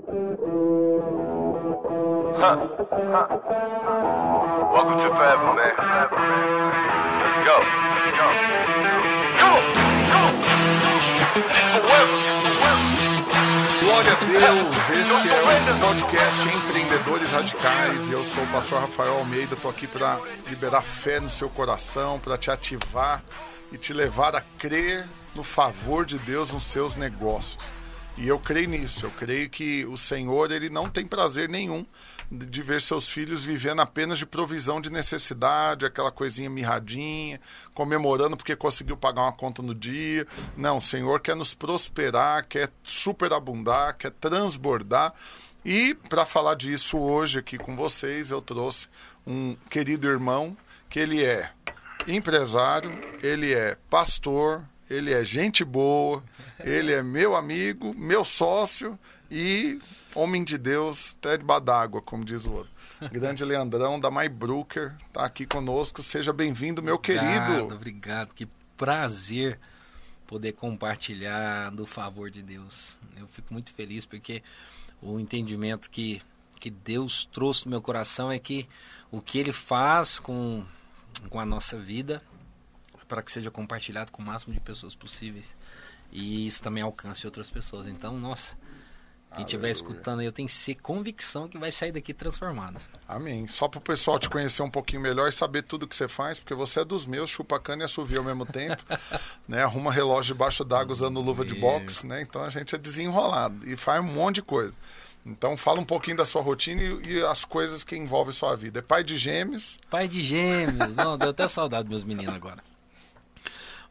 Huh. Welcome to forever, man. Let's go. Come on, come on. It's forever. Glória a Deus, esse é o podcast Empreendedores Radicais eu sou o pastor Rafael Almeida, estou aqui para liberar fé no seu coração, para te ativar e te levar a crer no favor de Deus nos seus negócios. E eu creio nisso, eu creio que o Senhor ele não tem prazer nenhum de ver seus filhos vivendo apenas de provisão de necessidade, aquela coisinha mirradinha, comemorando porque conseguiu pagar uma conta no dia. Não, o Senhor quer nos prosperar, quer superabundar, quer transbordar. E para falar disso hoje aqui com vocês, eu trouxe um querido irmão que ele é empresário, ele é pastor, ele é gente boa, ele é meu amigo, meu sócio e homem de Deus, até de badágua, como diz o outro. Grande Leandrão da MyBrooker está aqui conosco. Seja bem-vindo, meu obrigado, querido. Obrigado, que prazer poder compartilhar do favor de Deus. Eu fico muito feliz porque o entendimento que, que Deus trouxe no meu coração é que o que Ele faz com, com a nossa vida para que seja compartilhado com o máximo de pessoas possíveis e isso também alcance outras pessoas. Então, nossa, quem estiver escutando aí, eu tenho ser convicção que vai sair daqui transformado. Amém. Só para o pessoal te conhecer um pouquinho melhor e saber tudo que você faz, porque você é dos meus, chupa cana e assovia ao mesmo tempo, né? Arruma relógio debaixo d'água usando luva de boxe, né? Então a gente é desenrolado e faz um monte de coisa. Então fala um pouquinho da sua rotina e, e as coisas que envolvem sua vida. É pai de gêmeos? Pai de gêmeos. Não, deu até saudade dos meus meninos agora.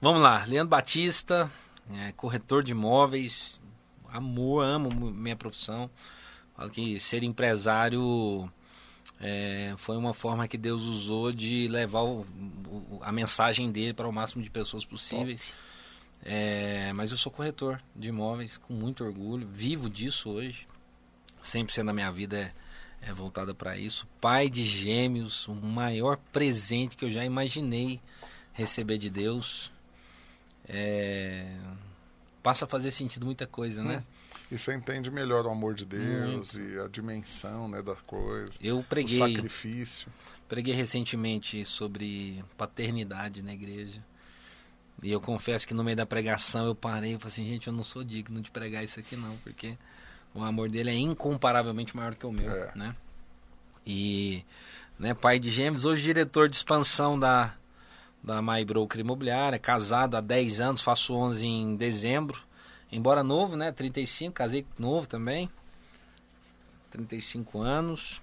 Vamos lá, Leandro Batista, é, corretor de imóveis, amor, amo minha profissão. Falo que ser empresário é, foi uma forma que Deus usou de levar o, o, a mensagem dele para o máximo de pessoas possíveis. É, mas eu sou corretor de imóveis com muito orgulho, vivo disso hoje. 100% da minha vida é, é voltada para isso. Pai de gêmeos, o maior presente que eu já imaginei receber de Deus. É, passa a fazer sentido muita coisa, né? Hum. E você entende melhor o amor de Deus Muito. e a dimensão né, da coisa. Eu preguei. O sacrifício. Preguei recentemente sobre paternidade na igreja. E eu confesso que no meio da pregação eu parei e falei assim, gente, eu não sou digno de pregar isso aqui não, porque o amor dele é incomparavelmente maior que o meu, é. né? E, né, pai de gêmeos, hoje diretor de expansão da da My Broker Imobiliária, casado há 10 anos, faço 11 em dezembro. Embora novo, né? 35, casei novo também. 35 anos.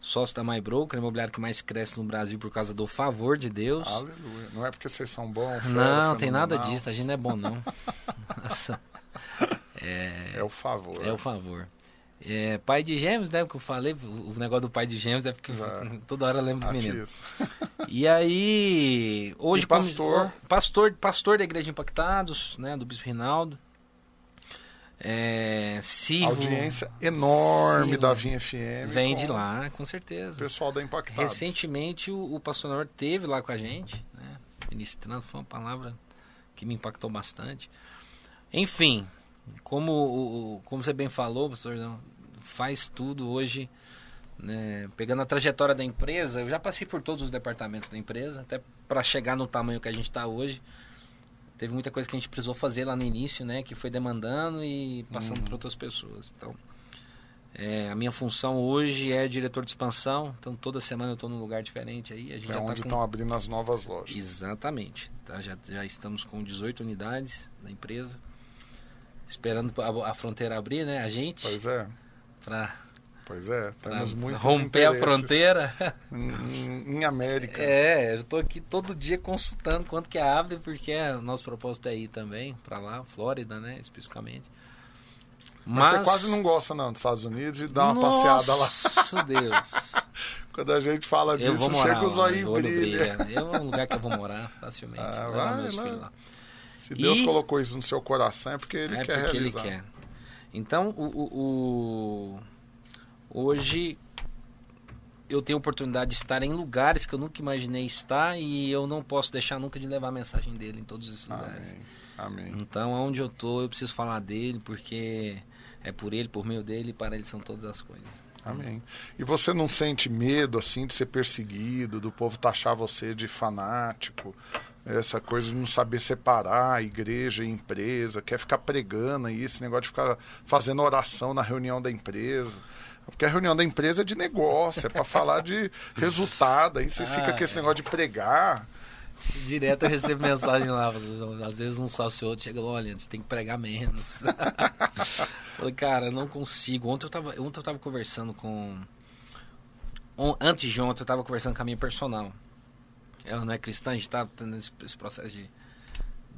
Sócio da My Broker, imobiliário que mais cresce no Brasil por causa do favor de Deus. Aleluia. Não é porque vocês são bons. Não, tem nada disso. A gente não é bom, não. Nossa. É, é o favor. É o favor. É, pai de gêmeos, né? Que eu falei, o negócio do pai de gêmeos é porque toda hora eu lembro dos meninos. E aí, hoje e pastor, como, pastor, pastor da igreja Impactados, né, do Bispo Rinaldo. É, Audiência enorme da Vinha FM. Vem de lá, com certeza. Pessoal da Impactados. Recentemente o, o pastor Nor teve lá com a gente, né, ministrando, foi uma palavra que me impactou bastante. Enfim, como, como você bem falou, pastor, faz tudo hoje, né, pegando a trajetória da empresa, eu já passei por todos os departamentos da empresa, até para chegar no tamanho que a gente está hoje. Teve muita coisa que a gente precisou fazer lá no início, né, que foi demandando e passando uhum. para outras pessoas. Então, é, a minha função hoje é diretor de expansão, então toda semana eu estou num lugar diferente aí. A gente é já onde tá estão com... abrindo as novas lojas. Exatamente. Tá? Já, já estamos com 18 unidades da empresa esperando a, a, fronteira abrir, né? A gente. Pois é. Pra, pois é, temos muito romper a fronteira. Em, em, América. É, eu estou aqui todo dia consultando quanto que abre, porque o nosso propósito é ir também para lá, Flórida, né? Especificamente. Mas, Mas, você quase não gosta não dos Estados Unidos e dá uma passeada lá. Nossa Deus. Quando a gente fala disso, eu morar chega os olhos brilha. brilha. Eu é um lugar que eu vou morar facilmente. Ah, vai lá. Se Deus e... colocou isso no seu coração é porque Ele é quer porque realizar. Ele quer. Então, o, o, o, hoje eu tenho a oportunidade de estar em lugares que eu nunca imaginei estar e eu não posso deixar nunca de levar a mensagem dele em todos esses lugares. Amém. Amém. Então, onde eu tô, eu preciso falar dele porque É por ele, por meio dele e para ele são todas as coisas. Amém. E você não sente medo assim de ser perseguido, do povo taxar você de fanático, essa coisa de não saber separar igreja e empresa, quer ficar pregando aí, esse negócio de ficar fazendo oração na reunião da empresa. Porque a reunião da empresa é de negócio, é para falar de resultado, aí você ah, fica com esse é. negócio de pregar. Direto eu recebo mensagem lá, às vezes um sócio outro chega lá, olha, você tem que pregar menos. Falei, cara, eu não consigo. Ontem eu tava, ontem eu tava conversando com. Antes de ontem eu tava conversando com a minha personal. Ela não é cristã, a gente tá tendo esse, esse processo de,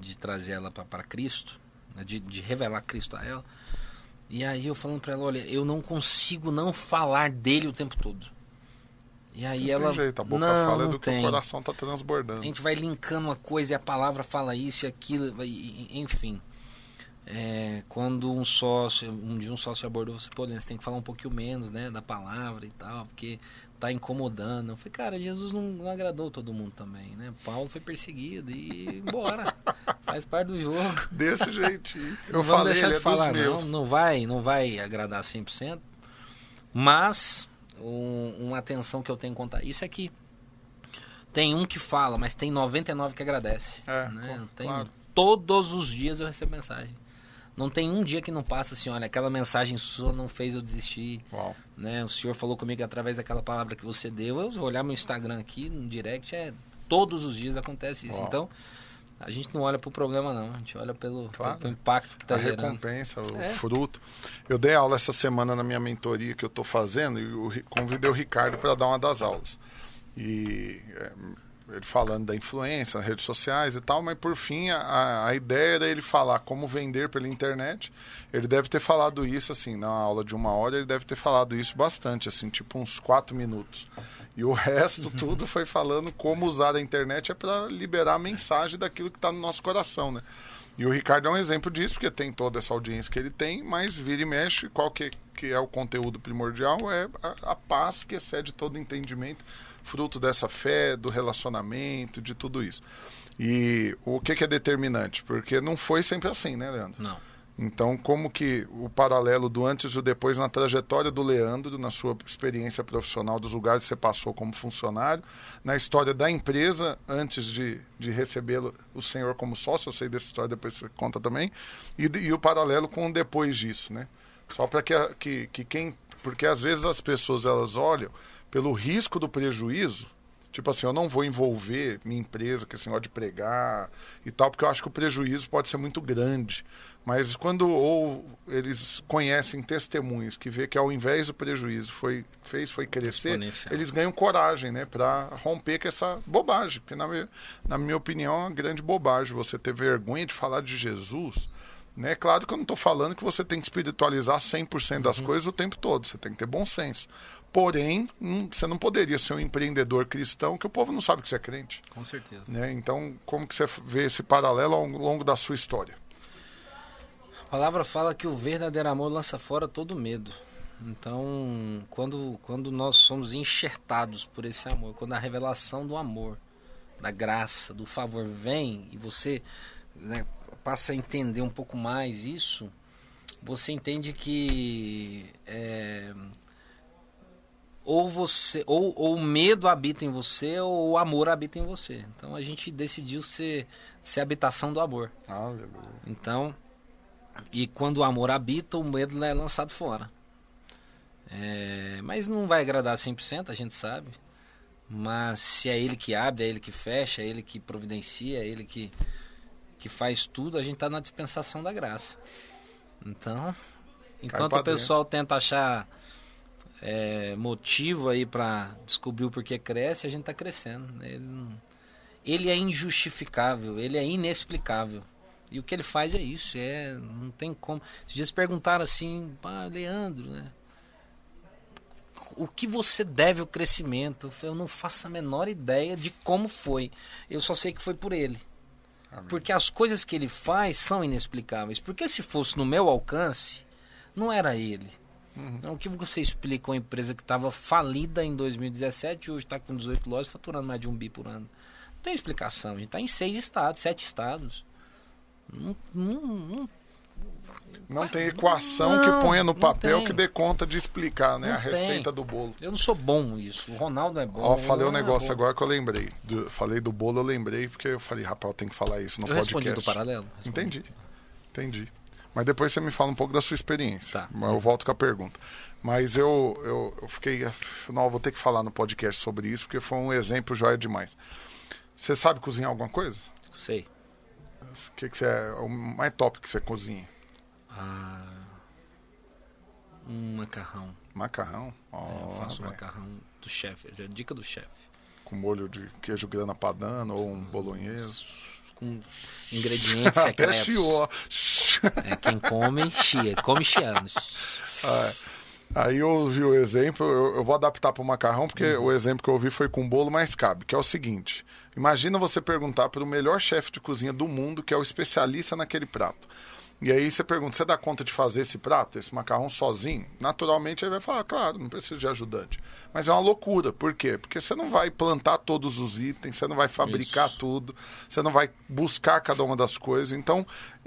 de trazer ela para Cristo, né, de, de revelar Cristo a ela. E aí eu falando para ela, olha, eu não consigo não falar dele o tempo todo. E aí não ela. Tem jeito, a boca não, fala é do que o coração tá transbordando. A gente vai linkando uma coisa e a palavra fala isso e aquilo, enfim. É, quando um sócio, um de um sócio abordou você, pô, você tem que falar um pouquinho menos, né, da palavra e tal, porque tá incomodando. Eu falei, cara, Jesus não, não agradou todo mundo também, né? Paulo foi perseguido e embora. Faz parte do jogo. Desse jeitinho. Eu não falei, deixar de é falar, não, não vai, não vai agradar 100%, mas um, uma atenção que eu tenho contar isso é que tem um que fala, mas tem 99 que agradece. É, né? tem. Todos os dias eu recebo mensagem. Não tem um dia que não passa assim, olha, aquela mensagem sua não fez eu desistir. Uau. Né? O senhor falou comigo através daquela palavra que você deu. Eu vou olhar meu Instagram aqui, no direct, é todos os dias acontece isso. Uau. Então, a gente não olha para o problema, não. A gente olha pelo, claro. pelo impacto que está gerando. A recompensa, o é. fruto. Eu dei aula essa semana na minha mentoria que eu estou fazendo e eu convidei o Ricardo para dar uma das aulas. E é, ele falando da influência nas redes sociais e tal, mas por fim a, a ideia era ele falar como vender pela internet. Ele deve ter falado isso assim, na aula de uma hora, ele deve ter falado isso bastante, assim, tipo uns quatro minutos. E o resto tudo foi falando como usar a internet é para liberar a mensagem daquilo que está no nosso coração, né? E o Ricardo é um exemplo disso, porque tem toda essa audiência que ele tem, mas vira e mexe, qual que, que é o conteúdo primordial? É a, a paz que excede todo entendimento, fruto dessa fé, do relacionamento, de tudo isso. E o que, que é determinante? Porque não foi sempre assim, né, Leandro? Não. Então, como que o paralelo do antes e o depois na trajetória do Leandro, na sua experiência profissional, dos lugares que você passou como funcionário, na história da empresa, antes de, de recebê-lo o senhor como sócio, eu sei dessa história, depois você conta também, e, e o paralelo com o depois disso, né? Só para que, que, que quem... Porque às vezes as pessoas, elas olham pelo risco do prejuízo, Tipo assim, eu não vou envolver minha empresa com esse negócio de pregar e tal, porque eu acho que o prejuízo pode ser muito grande. Mas quando ou eles conhecem testemunhos que vê que ao invés do prejuízo foi fez foi crescer, eles ganham coragem, né, para romper com essa bobagem, porque na minha, na minha opinião é uma grande bobagem você ter vergonha de falar de Jesus. Né? Claro que eu não estou falando que você tem que espiritualizar 100% das uhum. coisas o tempo todo, você tem que ter bom senso. Porém, hum, você não poderia ser um empreendedor cristão que o povo não sabe que você é crente. Com certeza. Né? Então, como que você vê esse paralelo ao longo da sua história? A palavra fala que o verdadeiro amor lança fora todo medo. Então, quando, quando nós somos enxertados por esse amor, quando a revelação do amor, da graça, do favor vem e você né, passa a entender um pouco mais isso, você entende que é, ou você ou, ou o medo habita em você ou o amor habita em você. Então a gente decidiu ser, ser habitação do amor. Aleluia. Então e quando o amor habita, o medo é lançado fora. É, mas não vai agradar 100%, a gente sabe. Mas se é ele que abre, é ele que fecha, é ele que providencia, é ele que, que faz tudo, a gente está na dispensação da graça. Então, enquanto o pessoal dentro. tenta achar é, motivo aí para descobrir o porquê cresce, a gente está crescendo. Ele, ele é injustificável, ele é inexplicável. E o que ele faz é isso, é, não tem como. Se dias perguntaram assim, ah, Leandro, né? O que você deve o crescimento? Eu não faço a menor ideia de como foi. Eu só sei que foi por ele. Amém. Porque as coisas que ele faz são inexplicáveis. Porque se fosse no meu alcance, não era ele. Uhum. Então, o que você explica uma empresa que estava falida em 2017 e hoje está com 18 lojas faturando mais de um bi por ano? Não tem explicação. A gente está em seis estados, sete estados. Não, não, não, Não tem equação Não, que ponha no papel tem. que dê conta de explicar, né? A tem. receita do bolo. Eu não sou bom nisso. O Ronaldo é bom. Ó, falei um é negócio bom. agora que eu lembrei. Do- falei do bolo, eu lembrei, porque eu falei, rapaz, tenho que falar isso no Eu respondi podcast. do paralelo. Respondi. Entendi. Entendi. Mas depois você me fala um pouco da sua experiência. Tá. Eu volto com a pergunta. Mas eu, eu, eu fiquei. Não, eu vou ter que falar no podcast sobre isso, porque foi um exemplo joia demais. Você sabe cozinhar alguma coisa? Sei. O que, que você é o mais top que você cozinha? Ah, um macarrão. Macarrão? É, eu faço um macarrão do chefe. é a Dica do chefe. Com molho de queijo grana padano ou um bolonhesa. Com ingredientes Até secretos. chiou. É, quem come, chia. Come chiando. Aí eu ouvi o exemplo, eu, eu vou adaptar para o macarrão, porque Uhum. o exemplo que eu ouvi foi com bolo, mas cabe, que é o seguinte: imagina você perguntar para o melhor chefe de cozinha do mundo, que é o especialista naquele prato. E aí você pergunta, você dá conta de fazer esse prato, esse macarrão sozinho? Naturalmente ele vai falar, claro, não precisa de ajudante. Mas é uma loucura, por quê? Porque você não vai plantar todos os itens, você não vai fabricar Isso. tudo, você não vai buscar cada uma das coisas. Então,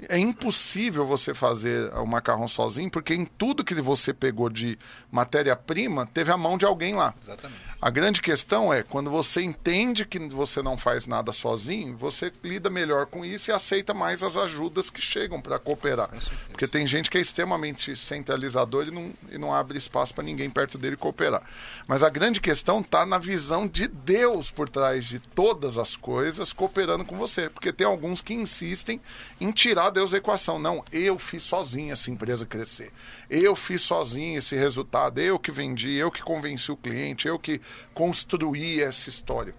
é impossível você fazer o macarrão sozinho, porque em tudo que você pegou de matéria-prima, teve a mão de alguém lá. Exatamente. A grande questão é, quando você entende que você não faz nada sozinho, você lida melhor com isso e aceita mais as ajudas que chegam para cooperar. Porque tem gente que é extremamente centralizador e não, e não abre espaço para ninguém perto dele cooperar. Mas a grande questão está na visão de Deus por trás de todas as coisas, cooperando com você. Porque tem alguns que insistem em tirar Deus da equação. Não, eu fiz sozinho essa empresa crescer. Eu fiz sozinho esse resultado. Eu que vendi, eu que convenci o cliente, eu que construí essa história.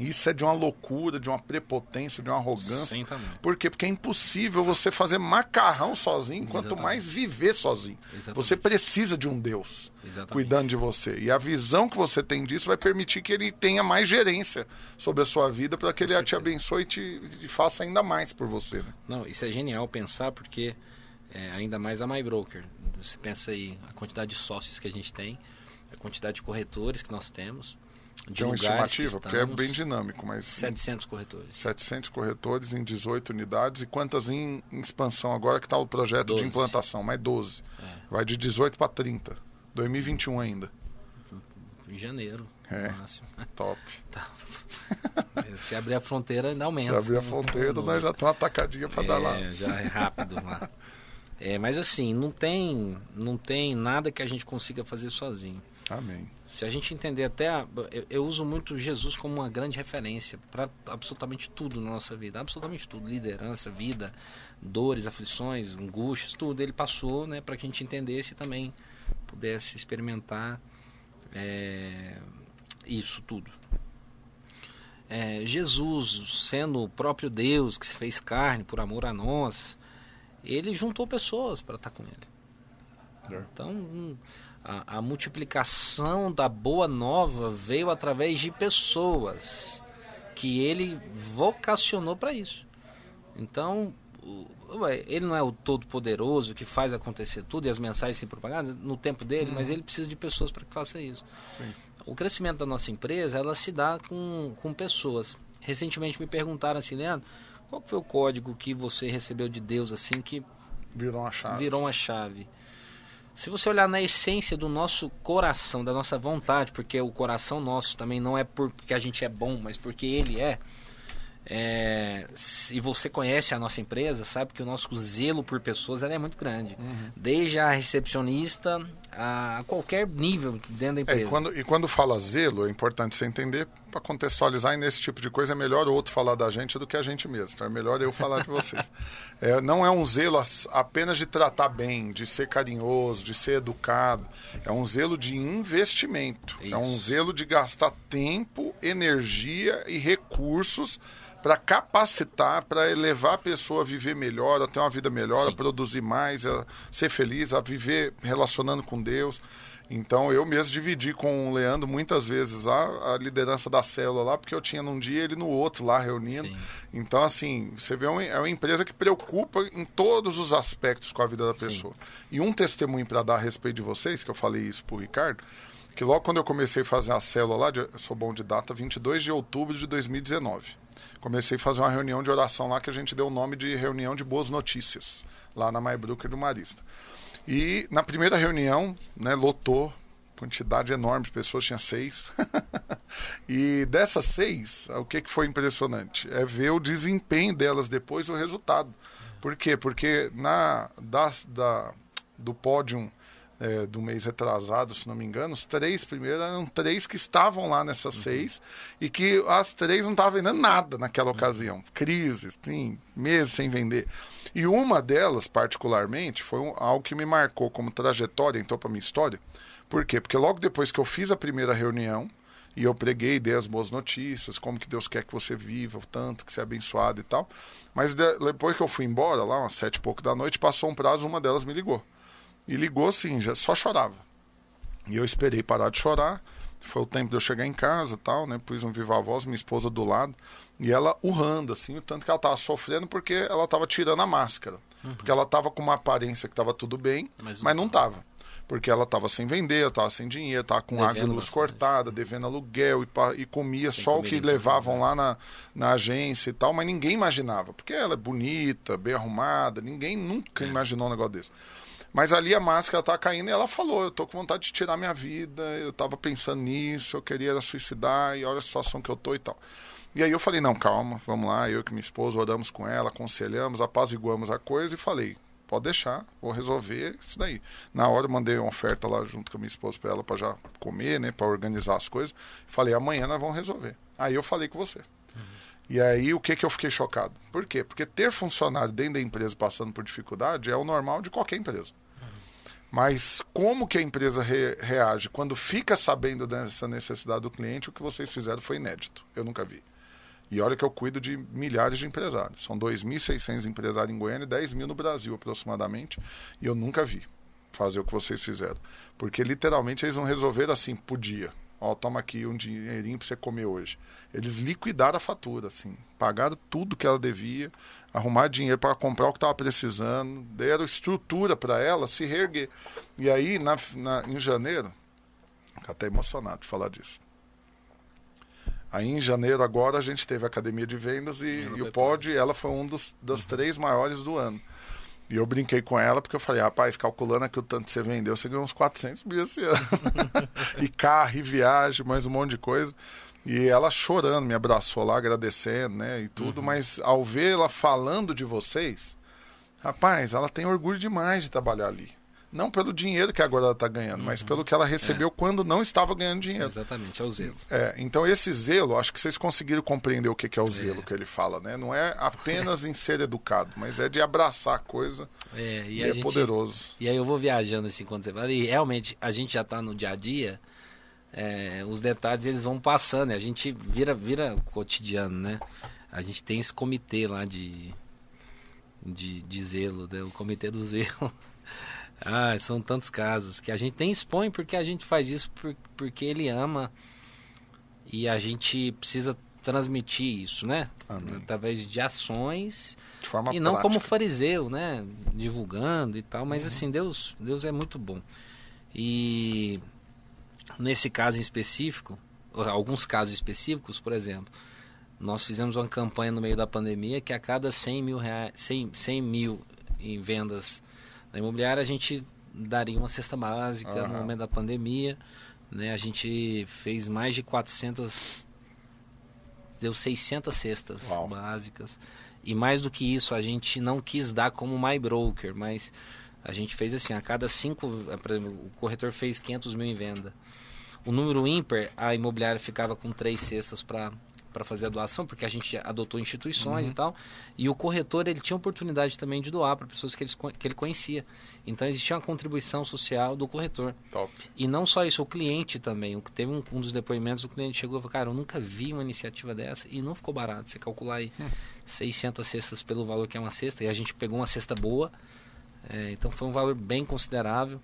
Isso é de uma loucura, de uma prepotência, de uma arrogância. Sim, também. Por quê? Porque é impossível você fazer macarrão sozinho, quanto Exatamente. mais viver sozinho. Exatamente. Você precisa de um Deus Exatamente. cuidando de você. E a visão que você tem disso vai permitir que ele tenha mais gerência sobre a sua vida para que ele te certeza. abençoe e te, te faça ainda mais por você. Né? Não, isso é genial pensar porque é, ainda mais a MyBroker. Você pensa aí a quantidade de sócios que a gente tem, a quantidade de corretores que nós temos, de De uma estimativa, que porque é bem dinâmico, mas 700 corretores. 700 corretores em 18 unidades e quantas em, em expansão agora que está o projeto de 12. implantação? Mais 12. Vai de 18 para 30. 2021 ainda. Em janeiro, É. máximo. Top. Se abrir a fronteira, ainda aumenta. Se abrir a Não- fronteira, nós já estamos atacadinha para dar lá. É, já é rápido lá. É, mas assim, não tem, não tem nada que a gente consiga fazer sozinho. Amém. Se a gente entender até. a- eu, eu uso muito Jesus como uma grande referência para absolutamente tudo na nossa vida. Absolutamente tudo. Liderança, vida, dores, aflições, angústias, tudo. Ele passou né, para que a gente entendesse e também pudesse experimentar é, isso tudo. É, Jesus, sendo o próprio Deus que se fez carne por amor a nós, ele juntou pessoas para estar com ele. É. Então, hum, a, a multiplicação da boa nova veio através de pessoas que ele vocacionou para isso. Então, ele não é o todo-poderoso que faz acontecer tudo e as mensagens serem propagadas no tempo dele, mas ele precisa de pessoas para que faça isso. Sim. O crescimento da nossa empresa, ela se dá com, com pessoas. Recentemente me perguntaram assim, Leandro, qual foi o código que você recebeu de Deus assim que Virou uma chave. virou uma chave. Se você olhar na essência do nosso coração, da nossa vontade, porque o coração nosso também não é porque a gente é bom, mas porque ele é. é se você conhece a nossa empresa, sabe que o nosso zelo por pessoas é muito grande. Desde a recepcionista a qualquer nível dentro da É, empresa. e, quando, e quando fala zelo, é importante você entender para contextualizar, e nesse tipo de coisa é melhor o outro falar da gente do que a gente mesmo. Então é melhor eu falar de vocês. É, não é um zelo as- apenas de tratar bem, de ser carinhoso, de ser educado. É um zelo de investimento. É um Isso. zelo de gastar tempo, energia e recursos para capacitar, para elevar a pessoa a viver melhor, a ter uma vida melhor, a Sim. produzir mais, a ser feliz, a viver relacionando com Deus. Então eu mesmo dividi com o Leandro muitas vezes a, a liderança da célula lá, porque eu tinha num dia ele no outro lá reunindo. Sim. Então, assim, você vê uma- é uma empresa que preocupa em todos os aspectos com a vida da Sim. pessoa. E um testemunho para dar a respeito de vocês, que eu falei isso pro Ricardo, que logo quando eu comecei a fazer a célula lá, de, eu sou bom de data, 22 de outubro de 2019. Comecei a fazer uma reunião de oração lá que a gente deu o nome de reunião de boas notícias, lá na Maybrucker do Marista. E na primeira reunião, né, lotou, quantidade enorme de pessoas, tinha seis. e dessas seis, o que, que foi impressionante? É ver o desempenho delas depois, o resultado. Por quê? Porque na, das, da, do pódio é, do mês retrasado, se não me engano, os três primeiros eram três que estavam lá nessas uhum. seis e que as três não estavam vendendo nada naquela uhum. ocasião. Crises, sim, meses sem vender. E uma delas, particularmente, foi um, algo que me marcou como trajetória, então, para minha história. Por quê? Porque logo depois que eu fiz a primeira reunião, e eu preguei, dei as boas notícias, como que Deus quer que você viva, o tanto que você é abençoado e tal. Mas depois que eu fui embora, lá umas sete e pouco da noite, passou um prazo, uma delas me ligou. E ligou assim, já só chorava. E eu esperei parar de chorar. Foi o tempo de eu chegar em casa tal, né? Pus um viva voz, minha esposa do lado. E ela urrando, assim, o tanto que ela tava sofrendo porque ela tava tirando a máscara. Uhum. Porque ela tava com uma aparência que tava tudo bem, mas, mas não tava. Porque ela tava sem vender, tava sem dinheiro, tava com água e luz cortada, devendo aluguel e, e comia sem só o que levavam lá na, na agência e tal, mas ninguém imaginava. Porque ela é bonita, bem arrumada, ninguém nunca é. imaginou um negócio desse. Mas ali a máscara tá caindo e ela falou: Eu tô com vontade de tirar minha vida, eu tava pensando nisso, eu queria suicidar e olha a situação que eu tô e tal. E aí eu falei: Não, calma, vamos lá. Eu e minha esposa oramos com ela, aconselhamos, apaziguamos a coisa e falei: Pode deixar, vou resolver isso daí. Na hora eu mandei uma oferta lá junto com a minha esposa para ela para já comer, né, para organizar as coisas. Falei: Amanhã nós vamos resolver. Aí eu falei com você. E aí, o que, que eu fiquei chocado? Por quê? Porque ter funcionário dentro da empresa passando por dificuldade é o normal de qualquer empresa. Mas como que a empresa re reage quando fica sabendo dessa necessidade do cliente, o que vocês fizeram foi inédito. Eu nunca vi. E olha que eu cuido de milhares de empresários. São 2.600 empresários em Goiânia e 10 mil no Brasil aproximadamente. E eu nunca vi fazer o que vocês fizeram. Porque literalmente eles não resolveram assim por dia. Ó, toma aqui um dinheirinho para você comer hoje. Eles liquidaram a fatura, assim. Pagaram tudo que ela devia arrumar dinheiro para comprar o que estava precisando, deram estrutura para ela se reerguer. E aí, na, na, em janeiro, fico até emocionado de falar disso. Aí em janeiro agora a gente teve a academia de vendas e, e o pod, ela foi um dos das uhum. três maiores do ano. E eu brinquei com ela porque eu falei, rapaz, calculando aqui o tanto que você vendeu, você ganhou uns 400 mil esse ano. e carro, e viagem, mais um monte de coisa. E ela chorando, me abraçou lá, agradecendo, né? E tudo, uhum. mas ao ver ela falando de vocês, rapaz, ela tem orgulho demais de trabalhar ali. Não pelo dinheiro que agora ela está ganhando, uhum. mas pelo que ela recebeu é. quando não estava ganhando dinheiro. Exatamente, é o zelo. É, então esse zelo, acho que vocês conseguiram compreender o que, que é o é. zelo que ele fala, né? Não é apenas em ser educado, mas é de abraçar a coisa. É, e, e é gente, poderoso. E aí eu vou viajando assim quando você fala, e realmente a gente já está no dia a dia é, os detalhes eles vão passando, a gente vira, vira cotidiano, né? A gente tem esse comitê lá de, de, de zelo, né? o comitê do zelo. Ah, são tantos casos que a gente nem expõe porque a gente faz isso por, porque ele ama e a gente precisa transmitir isso, né? Amém. Através de ações de forma e não prática. como fariseu, né? Divulgando e tal, mas uhum. assim Deus, Deus é muito bom e Nesse caso em específico, alguns casos específicos, por exemplo, nós fizemos uma campanha no meio da pandemia que a cada 100 mil, reais, 100, 100 mil em vendas da imobiliária, a gente daria uma cesta básica uhum. no momento da pandemia. Né? A gente fez mais de 400, deu 600 cestas Uau. básicas. E mais do que isso, a gente não quis dar como My Broker, mas a gente fez assim, a cada cinco, o corretor fez 500 mil em venda. O número ímpar, a imobiliária ficava com três cestas para para fazer a doação, porque a gente adotou instituições uhum. e tal. E o corretor ele tinha oportunidade também de doar para pessoas que ele, que ele conhecia. Então existia uma contribuição social do corretor. Top. E não só isso, o cliente também. Teve um, um dos depoimentos, o cliente chegou e falou: Cara, eu nunca vi uma iniciativa dessa e não ficou barato. Você calcular aí hum. 600 cestas pelo valor que é uma cesta, e a gente pegou uma cesta boa. É, então foi um valor bem considerável.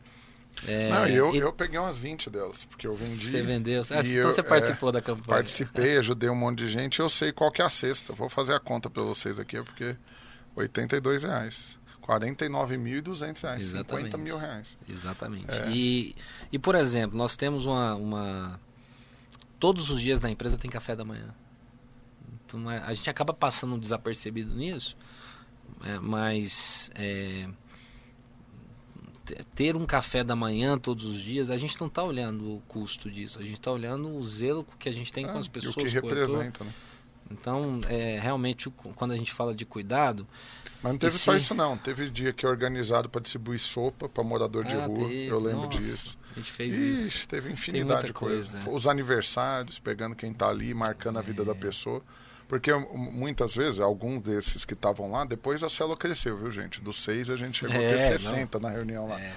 É, não, eu, e... eu peguei umas 20 delas, porque eu vendi. Você vendeu? Ah, então eu, você participou é, da campanha. Participei, ajudei um monte de gente. Eu sei qual que é a cesta. Vou fazer a conta para vocês aqui, porque 82 reais. 49.200 reais, Exatamente. 50 mil reais. Exatamente. É. E, e, por exemplo, nós temos uma, uma. Todos os dias na empresa tem café da manhã. Então, a gente acaba passando desapercebido nisso, é, mas é, ter um café da manhã todos os dias, a gente não está olhando o custo disso, a gente está olhando o zelo que a gente tem com É, as e pessoas. o que com o corretor. representa, né? Então, é, realmente, quando a gente fala de cuidado, Mas não teve E só isso não. Teve dia que é organizado para distribuir sopa para morador de Ah, rua. teve. Eu lembro Nossa, disso. a gente fez isso. Ixi, teve muita infinidade de coisas. coisa. Os aniversários, pegando quem tá ali, marcando a vida da pessoa. Porque muitas vezes, alguns desses que estavam lá, depois a célula cresceu, viu, gente? Dos seis a gente chegou a É, ter não. 60 na reunião lá. É,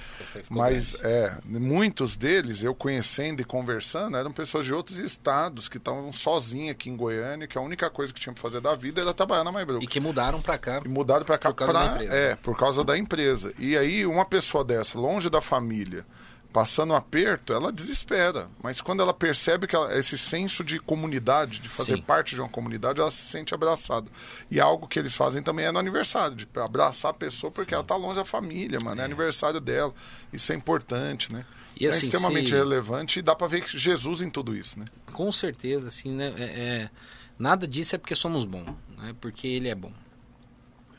Mas é, muitos deles, eu conhecendo e conversando, eram pessoas de outros estados que estavam sozinhas aqui em Goiânia, que a única coisa que tinham pra fazer da vida era trabalhar na Maibrook. E que mudaram pra cá. E mudaram para cá Por causa pra- da empresa. É, por causa da empresa. E aí, uma pessoa dessa, longe da família, passando um aperto, ela desespera. Mas quando ela percebe que ela- esse senso de comunidade, de fazer Sim. parte de uma comunidade, ela se sente abraçada. E algo que eles fazem também é no aniversário, de abraçar a pessoa porque ela tá longe da família, mano. É, aniversário dela. Isso é importante, né? E é assim, extremamente se- relevante e dá para ver Jesus em tudo isso, né? Com certeza, assim, né? É, é- nada disso é porque somos bons, né? Porque ele é bom.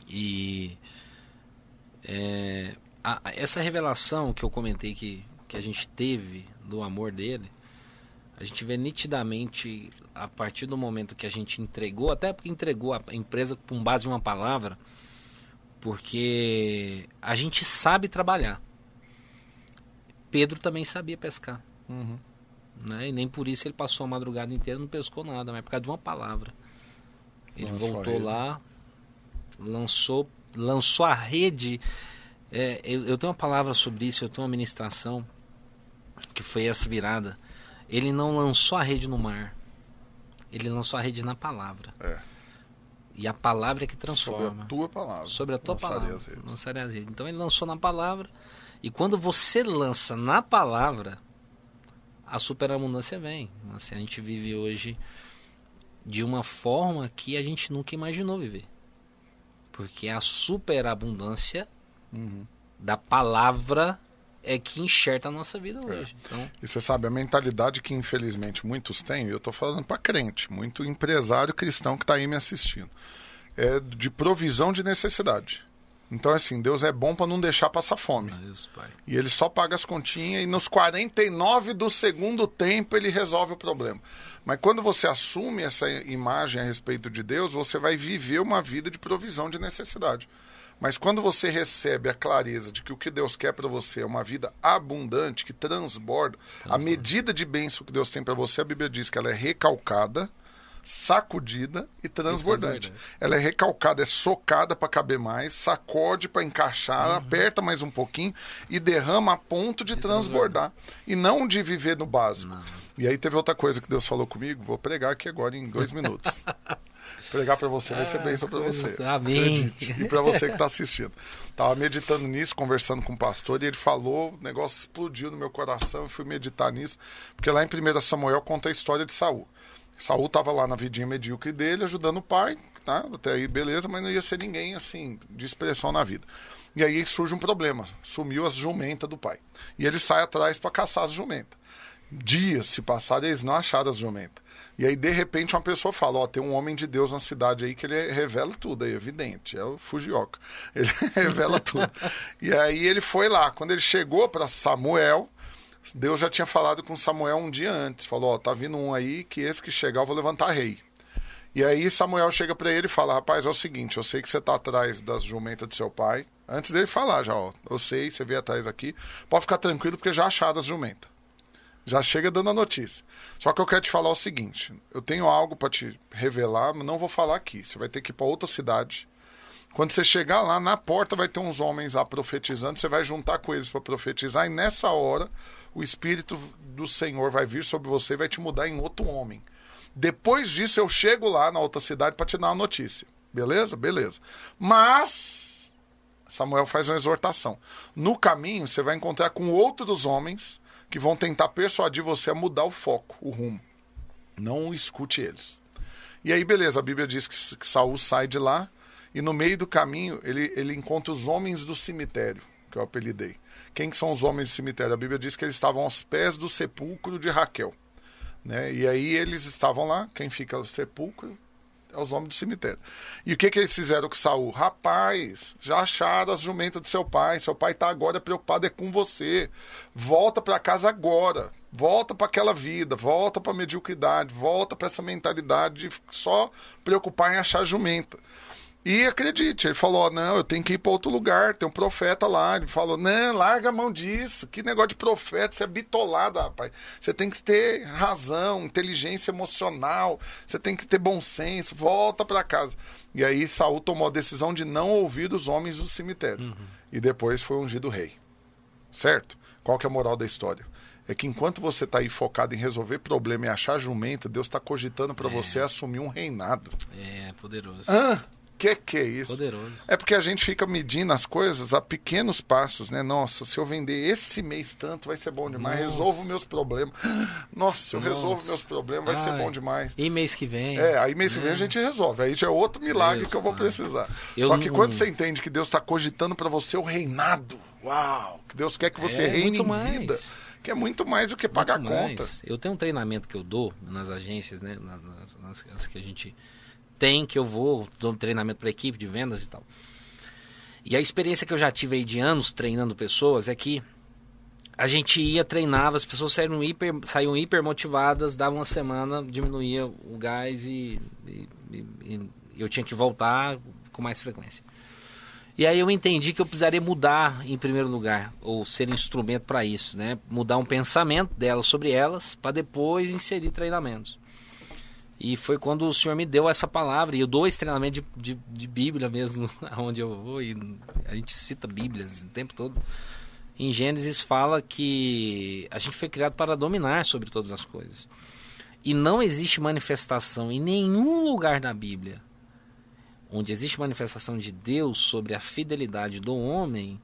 E é, a- essa revelação que eu comentei que, que a gente teve do amor dele, a gente vê nitidamente a partir do momento que a gente entregou, até porque entregou a empresa com base em uma palavra, porque a gente sabe trabalhar. Pedro também sabia pescar Uhum. né? E nem por isso ele passou a madrugada inteira e não pescou nada, mas é por causa de uma palavra. Ele Lançou voltou lá, lançou, lançou a rede. É, eu, eu tenho uma palavra sobre isso, eu tenho uma ministração que foi essa virada. Ele não lançou a rede no mar, ele lançou a rede na palavra. É. E a palavra é que Sobre transforma a tua palavra. sobre a tua Lançarei palavra. as redes. Lançarei as redes. Então ele lançou na palavra. E quando você lança na palavra, a superabundância vem. Assim, a gente vive hoje de uma forma que a gente nunca imaginou viver. Porque a superabundância Uhum. da palavra é que enxerta a nossa vida hoje. Então, E você sabe, a mentalidade que infelizmente muitos têm, e eu estou falando para crente, muito empresário cristão que está aí me assistindo, é de provisão de necessidade. Então, assim, Deus é bom para não deixar passar fome. Deus, Pai. E ele só paga as continhas e nos 49 do segundo tempo ele resolve o problema. Mas quando você assume essa imagem a respeito de Deus, você vai viver uma vida de provisão de necessidade. Mas quando você recebe a clareza de que o que Deus quer para você é uma vida abundante, que transborda, a medida de bênção que Deus tem para você, a Bíblia diz que ela é recalcada, sacudida e transbordante. transbordante. Ela é recalcada, é socada para caber mais, sacode para encaixar, aperta mais um pouquinho e derrama a ponto de transbordar. E não de viver no básico. E aí teve outra coisa que Deus falou comigo, vou pregar aqui agora em dois minutos. pregar para você vai ser bênção para você. Amém. Acredite. E para você que está assistindo. Tava meditando nisso, conversando com o pastor, e ele falou, o negócio explodiu no meu coração, eu fui meditar nisso, porque lá em 1 Samuel conta a história de Saul. Saul estava lá na vidinha medíocre dele, ajudando o pai, tá? Até aí beleza, mas não ia ser ninguém assim de expressão na vida. E aí surge um problema, sumiu as jumentas do pai. E ele sai atrás para caçar as jumentas. Dias se passaram e eles não acharam as jumentas. E aí, de repente, uma pessoa fala: Ó, tem um homem de Deus na cidade aí que ele revela tudo, é evidente, é o Fujioka. Ele revela tudo. E aí ele foi lá. Quando ele chegou para Samuel, Deus já tinha falado com Samuel um dia antes: falou, ó, tá vindo um aí que esse que chegar eu vou levantar rei. E aí Samuel chega para ele e fala: Rapaz, é o seguinte, eu sei que você tá atrás das jumentas do seu pai. Antes dele falar, já, ó, eu sei, você veio atrás aqui. Pode ficar tranquilo porque já acharam as jumentas. Já chega dando a notícia. Só que eu quero te falar o seguinte: eu tenho algo para te revelar, mas não vou falar aqui. Você vai ter que ir para outra cidade. Quando você chegar lá, na porta vai ter uns homens lá profetizando. Você vai juntar com eles para profetizar, e nessa hora o Espírito do Senhor vai vir sobre você e vai te mudar em outro homem. Depois disso, eu chego lá na outra cidade para te dar uma notícia. Beleza? Beleza. Mas. Samuel faz uma exortação. No caminho, você vai encontrar com outros homens que vão tentar persuadir você a mudar o foco, o rumo. Não escute eles. E aí, beleza, a Bíblia diz que, Saul sai de lá E no meio do caminho, ele, ele encontra os homens do cemitério, que eu apelidei. Quem que são os homens do cemitério? A Bíblia diz que eles estavam aos pés do sepulcro de Raquel. Né? E aí eles estavam lá, quem fica no sepulcro é os homens do cemitério. E o que, que eles fizeram com Saul? Rapaz, já acharam as jumentas do seu pai. Seu pai está agora preocupado é com você. Volta para casa agora. Volta para aquela vida. Volta para a mediocridade. Volta para essa mentalidade de só preocupar em achar jumenta. E acredite, ele falou: não, eu tenho que ir para outro lugar, tem um profeta lá. Ele falou: não, larga a mão disso. Que negócio de profeta, você é bitolado, rapaz. Você tem que ter razão, inteligência emocional, você tem que ter bom senso, volta para casa. E aí Saul tomou a decisão de não ouvir os homens do cemitério. Uhum. E depois foi ungido rei. Certo? Qual que é a moral da história? É que enquanto você está aí focado em resolver problema e achar jumenta, Deus está cogitando para é. você assumir um reinado. É, poderoso. Ah, que que é isso? Poderoso. É porque a gente fica medindo as coisas a pequenos passos, né? Nossa, se eu vender esse mês tanto, vai ser bom demais. Nossa. Resolvo meus problemas. Nossa, se eu Nossa. resolvo meus problemas, vai Ai. ser bom demais. E mês que vem? É, aí mês que vem a é. gente resolve. Aí já é outro milagre Deus, que eu vou precisar. Eu Só que não... quando você entende que Deus está cogitando para você o reinado, uau, que Deus quer que você é, reine em mais. vida que é muito mais do que pagar muito conta. Mais. Eu tenho um treinamento que eu dou nas agências, né, nas, nas, nas que a gente tem que eu vou, dou treinamento para equipe de vendas e tal. E a experiência que eu já tive aí de anos treinando pessoas é que a gente ia, treinava, as pessoas saíam hiper, saíam hiper motivadas, dava uma semana, diminuía o gás e, e, e, eu tinha que voltar com mais frequência. E aí eu entendi que eu precisaria mudar em primeiro lugar, ou ser instrumento para isso, né? Mudar um pensamento delas sobre elas, para depois inserir treinamentos. E foi quando o Senhor me deu essa palavra. E eu dou esse treinamento de, de, de Bíblia mesmo, aonde eu vou. E a gente cita Bíblias o tempo todo. Em Gênesis fala que a gente foi criado para dominar sobre todas as coisas. E não existe manifestação em nenhum lugar da Bíblia onde existe manifestação de Deus sobre a fidelidade do homem,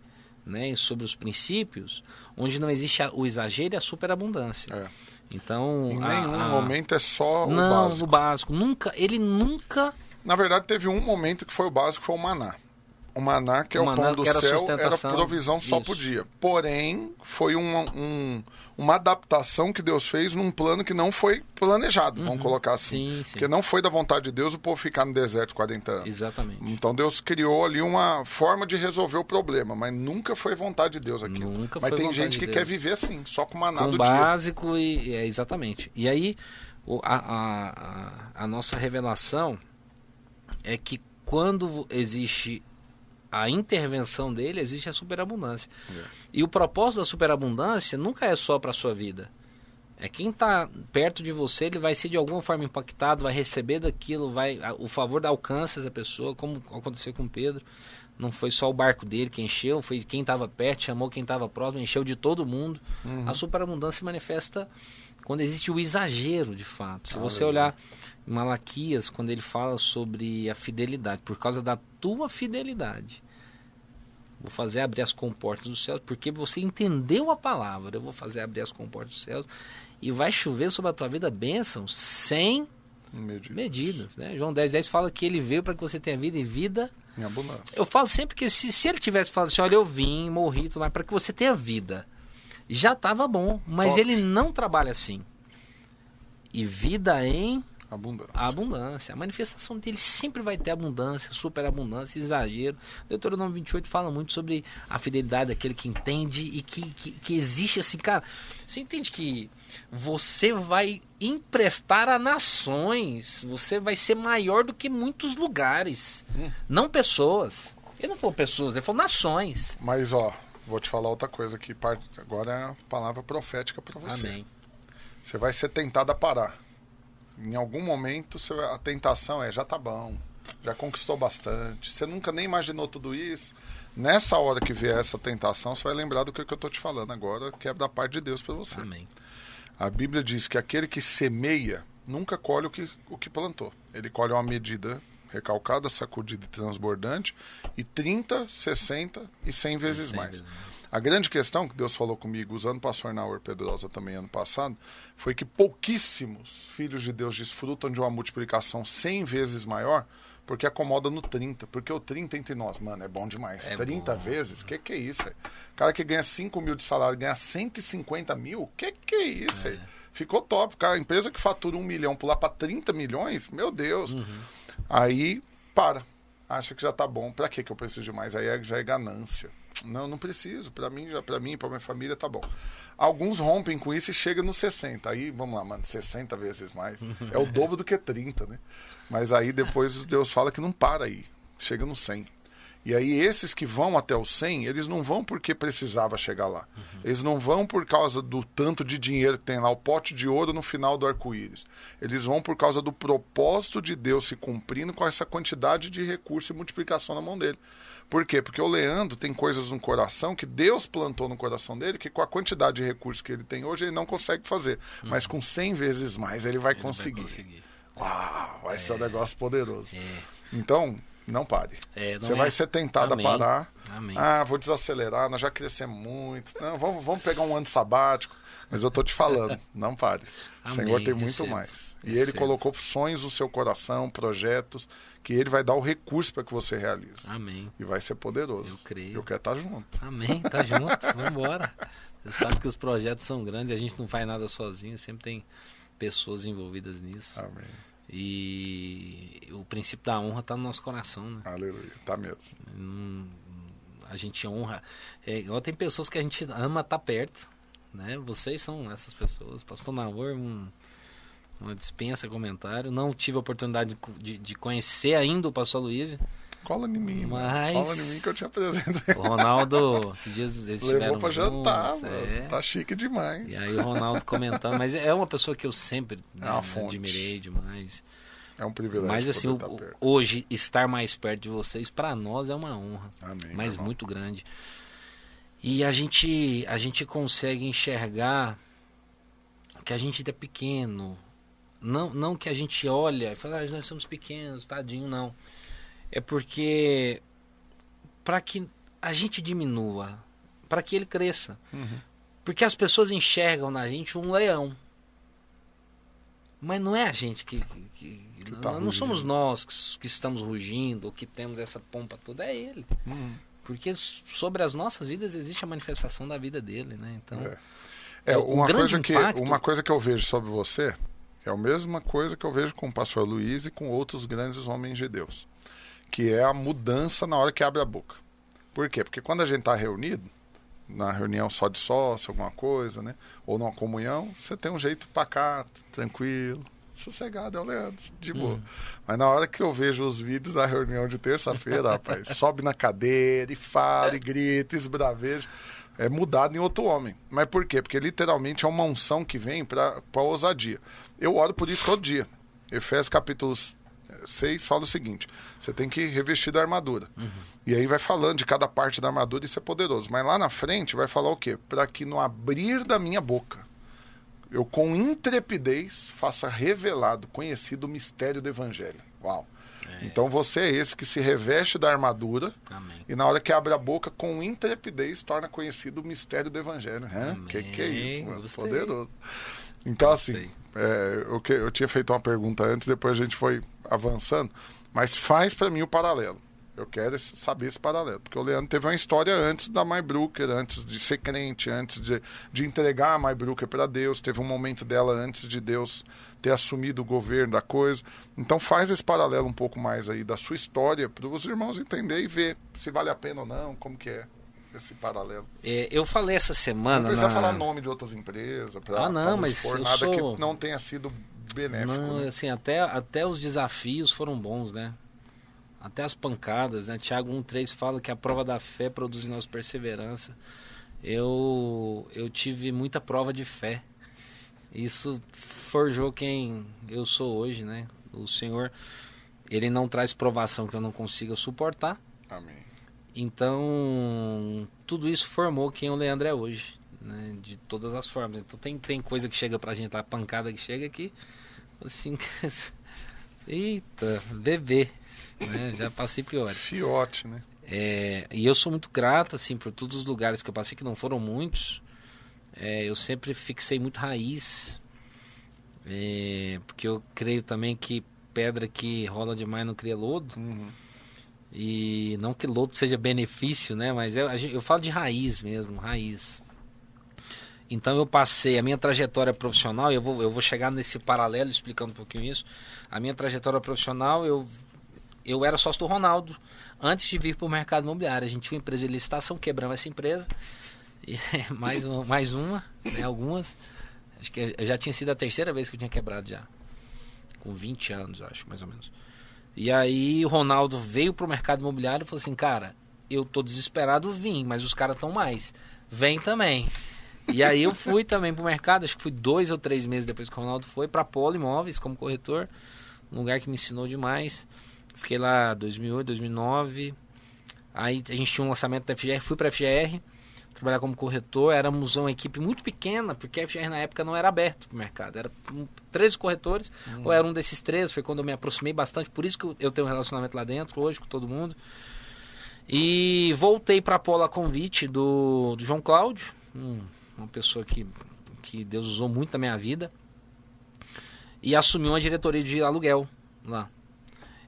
né, sobre os princípios, onde não existe o exagero e a superabundância. É. Então, em nenhum a, momento é só o não, básico. o básico. Nunca, ele nunca. Na verdade, teve um momento que foi o básico, foi o maná. O maná, que é o, o pão do céu, era provisão só Isso. por dia. Porém, foi um, um uma adaptação que Deus fez num plano que não foi planejado, uhum. vamos colocar assim. Sim, sim. Porque não foi da vontade de Deus o povo ficar no deserto 40 anos. Exatamente. Então Deus criou ali uma forma de resolver o problema, mas nunca foi vontade de Deus aquilo. Nunca mas foi tem gente que quer viver assim, só com maná com do básico dia. e é, exatamente. E aí a, a, a, a nossa revelação é que quando existe a intervenção dele, existe a superabundância. É. E o propósito da superabundância nunca é só para a sua vida. É quem está perto de você, ele vai ser de alguma forma impactado, vai receber daquilo, vai o favor da alcance dessa pessoa, como aconteceu com Pedro. Não foi só o barco dele que encheu, foi quem estava perto, chamou quem estava próximo, encheu de todo mundo. Uhum. A superabundância se manifesta quando existe o exagero, de fato. Se você olhar Malaquias, quando ele fala sobre a fidelidade, por causa da tua fidelidade. Vou fazer abrir as comportas dos céus, porque você entendeu a palavra. Eu vou fazer abrir as comportas dos céus e vai chover sobre a tua vida bênçãos sem medidas. medidas né? João 10, 10 fala que ele veio para que você tenha vida e vida em abundância. Eu falo sempre que se, se ele tivesse falado assim, olha, eu vim, morri, mas para que você tenha vida, já estava bom. Mas Top. ele não trabalha assim. E vida em Abundância. A abundância. A manifestação dele sempre vai ter abundância, superabundância, exagero. Deuteronômio 28 fala muito sobre a fidelidade daquele que entende e que, que, que existe assim, cara. Você entende que você vai emprestar a nações, você vai ser maior do que muitos lugares, hum. não pessoas. Ele não falou pessoas, ele falou nações. Mas ó, vou te falar outra coisa aqui, agora é a palavra profética para você. Amém. Você vai ser tentado a parar em algum momento a tentação é já tá bom, já conquistou bastante, você nunca nem imaginou tudo isso. Nessa hora que vier essa tentação, você vai lembrar do que, eu estou te falando agora, que é da parte de Deus para você. Amém. A Bíblia diz que aquele que semeia nunca colhe o que, o que plantou. Ele colhe uma medida recalcada, sacudida e transbordante, e 30, 60 e 100 vezes 100 mais. Vezes mais. A grande questão que Deus falou comigo, usando o pastor Naur Pedrosa também ano passado, foi que pouquíssimos filhos de Deus desfrutam de uma multiplicação 100 vezes maior, Porque acomoda no 30. Porque o 30 entre nós, mano, é bom demais. É 30 bom. vezes? Que que é isso, aí? cara que ganha 5 mil de salário ganha 150 mil? Que que é isso, aí? Ficou top, cara. A empresa que fatura 1 milhão pular para 30 milhões, meu Deus. Uhum. Aí, para. Acha que já tá bom. Pra que que eu preciso de mais? Aí é- já é ganância. Não, não preciso. Pra mim, já para mim, pra minha família, tá bom. Alguns rompem com isso e chegam nos 60. Aí, vamos lá, mano, 60 vezes mais. É o dobro do que 30, né? Mas aí depois Deus fala que não para aí. Chega no 100. E aí esses que vão até o 100, eles não vão porque precisava chegar lá. Eles não vão por causa do tanto de dinheiro que tem lá, o pote de ouro no final do arco-íris. Eles vão por causa do propósito de Deus se cumprindo com essa quantidade de recurso e multiplicação na mão dele. Por quê? Porque o Leandro tem coisas no coração que Deus plantou no coração dele, que com a quantidade de recursos que ele tem hoje, ele não consegue fazer. Mas com 100 vezes mais ele vai Ele vai conseguir. conseguir. Uau, vai ser um negócio poderoso. É. Então, não pare. É, não Você é- vai ser tentado Amém. a parar. Amém. Ah, vou desacelerar, nós já crescemos muito. Não, vamos, vamos pegar um ano sabático. Mas eu tô te falando, não pare. O Amém, Senhor tem muito recebo, mais. E Ele recebo. colocou sonhos no seu coração, projetos, que Ele vai dar o recurso para que você realize. Amém. E vai ser poderoso. Eu creio. Eu quero estar junto. Amém, tá junto, vambora. Você sabe que os projetos são grandes e a gente não faz nada sozinho, sempre tem pessoas envolvidas nisso. Amém. E o princípio da honra tá no nosso coração, né? Aleluia. Tá mesmo. A gente honra. É, igual tem pessoas que a gente ama estar perto, né? Vocês são essas pessoas. Pastor Namor, um, uma dispensa comentário. Não tive a oportunidade de, de conhecer ainda o Pastor Luiz. Cola em mim, mano. Mas- Cola em mim que eu te apresentei. O Ronaldo, esses dias eles Levou pra jantar, juntos, mano. é. Tá chique demais. E aí o Ronaldo comentando, mas é uma pessoa que eu sempre É né, admirei demais. É um privilégio. Mas assim, o- hoje estar mais perto de vocês para nós é uma honra, Amém. mas muito grande. E a gente a gente consegue enxergar que a gente é pequeno. Não não que a gente olha e fala, ah, nós somos pequenos, tadinho, não. É porque para que a gente diminua, para que ele cresça. Uhum. Porque as pessoas enxergam na gente um leão. Mas não é a gente que. que- que- tá não, somos nós que, que estamos rugindo, ou que temos essa pompa toda, é ele. Uhum. Porque sobre as nossas vidas existe a manifestação da vida dele, né? Então, É. É, É, uma, coisa que, impacto- uma coisa que eu vejo sobre você é a mesma coisa que eu vejo com o pastor Luiz e com outros grandes homens de Deus, que é a mudança na hora que abre a boca. Por quê? Porque quando a gente está reunido, na reunião só de sócio, alguma coisa, né? Ou numa comunhão, você tem um jeito pacato, tranquilo, sossegado, é o Leandro, de boa. Uhum. Mas na hora que eu vejo os vídeos da reunião de terça-feira, rapaz, sobe na cadeira e fala, e grita, e esbraveja. É mudado em outro homem. Mas por quê? Porque literalmente é uma unção que vem para a ousadia. Eu oro por isso todo dia. Efésios capítulo 6 fala o seguinte: você tem que revestir da armadura. E aí vai falando de cada parte da armadura, isso é poderoso. Mas lá na frente vai falar o quê? Para que no abrir da minha boca eu com intrepidez faça revelado, conhecido o mistério do evangelho. Uau. Então você é esse que se reveste da armadura amém. e na hora que abre a boca com intrepidez torna conhecido o mistério do evangelho. Que que é isso, mano? Gostei. Poderoso. Então assim, Gostei. é, eu, que- eu tinha feito uma pergunta antes, depois a gente foi avançando, mas faz para mim o paralelo. Eu quero saber esse paralelo. Porque o Leandro teve uma história antes da MyBrooker, antes de ser crente, antes de, de entregar a MyBrooker para Deus. Teve um momento dela antes de Deus ter assumido o governo da coisa. Então faz esse paralelo um pouco mais aí da sua história para os irmãos entenderem e ver se vale a pena ou não, como que é esse paralelo. É, eu falei essa semana. Não precisa na- falar nome de outras empresas, para Ah, não, mas eu nada sou- que não tenha sido benéfico. Não, né? assim, até, até os desafios foram bons, né? Até as pancadas, né? Tiago 1,3 fala que a prova da fé produz em nós perseverança. Eu, eu tive muita prova de fé. Isso forjou quem eu sou hoje, né? O Senhor, Ele não traz provação que eu não consiga suportar. Amém. Então, tudo isso formou quem o Leandro é hoje, né? De todas as formas. Então, tem, tem coisa que chega pra gente, a pancada que chega aqui, assim, eita, bebê, né? Já passei piores. Fiote, né? É, e eu sou muito grato, assim, por todos os lugares que eu passei, que não foram muitos. É, eu sempre fixei muito raiz, é, porque eu creio também que pedra que rola demais não cria lodo. Uhum. E não que lodo seja benefício, né? Mas eu, eu falo de raiz mesmo, raiz. Então eu passei a minha trajetória profissional, eu vou, eu vou chegar nesse paralelo explicando um pouquinho isso. A minha trajetória profissional, eu, eu era sócio do Ronaldo antes de vir para o mercado imobiliário. A gente tinha uma empresa de licitação, quebramos essa empresa. E, mais, um, mais uma, né, algumas. Acho que já tinha sido a terceira vez que eu tinha quebrado já. Com 20 anos, acho, mais ou menos. E aí o Ronaldo veio para o mercado imobiliário e falou assim, cara, eu tô desesperado, vim, mas os caras estão mais. Vem também. E aí eu fui também pro mercado, acho que fui dois ou três meses depois que o Ronaldo foi, para Polo Imóveis como corretor, um lugar que me ensinou demais. Fiquei lá 2008, 2009. Aí a gente tinha um lançamento da FGR, fui para FGR, trabalhar como corretor. Éramos uma equipe muito pequena, porque a FGR na época não era aberto pro mercado. Era 13 corretores, hum. ou era um desses 13. Foi quando eu me aproximei bastante, por isso que eu tenho um relacionamento lá dentro hoje com todo mundo. E voltei para a Polo a convite do, do João Cláudio, um uma pessoa que, que Deus usou muito na minha vida, e assumi uma diretoria de aluguel lá.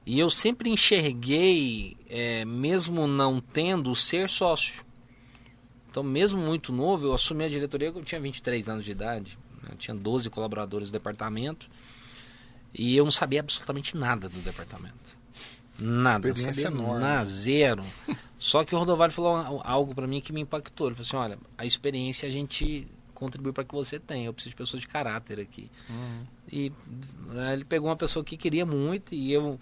E eu sempre enxerguei, é, mesmo não tendo, ser sócio. Então, mesmo muito novo, eu assumi a diretoria eu tinha 23 anos de idade. Eu tinha 12 colaboradores do departamento. E eu não sabia absolutamente nada do departamento. Nada. Experiência enorme. Nada, zero. Só que o Rodovalho falou algo para mim que me impactou. Ele falou assim: olha, a experiência a gente contribui para que você tenha. Eu preciso de pessoas de caráter aqui. Uhum. E né, ele pegou uma pessoa que queria muito e eu.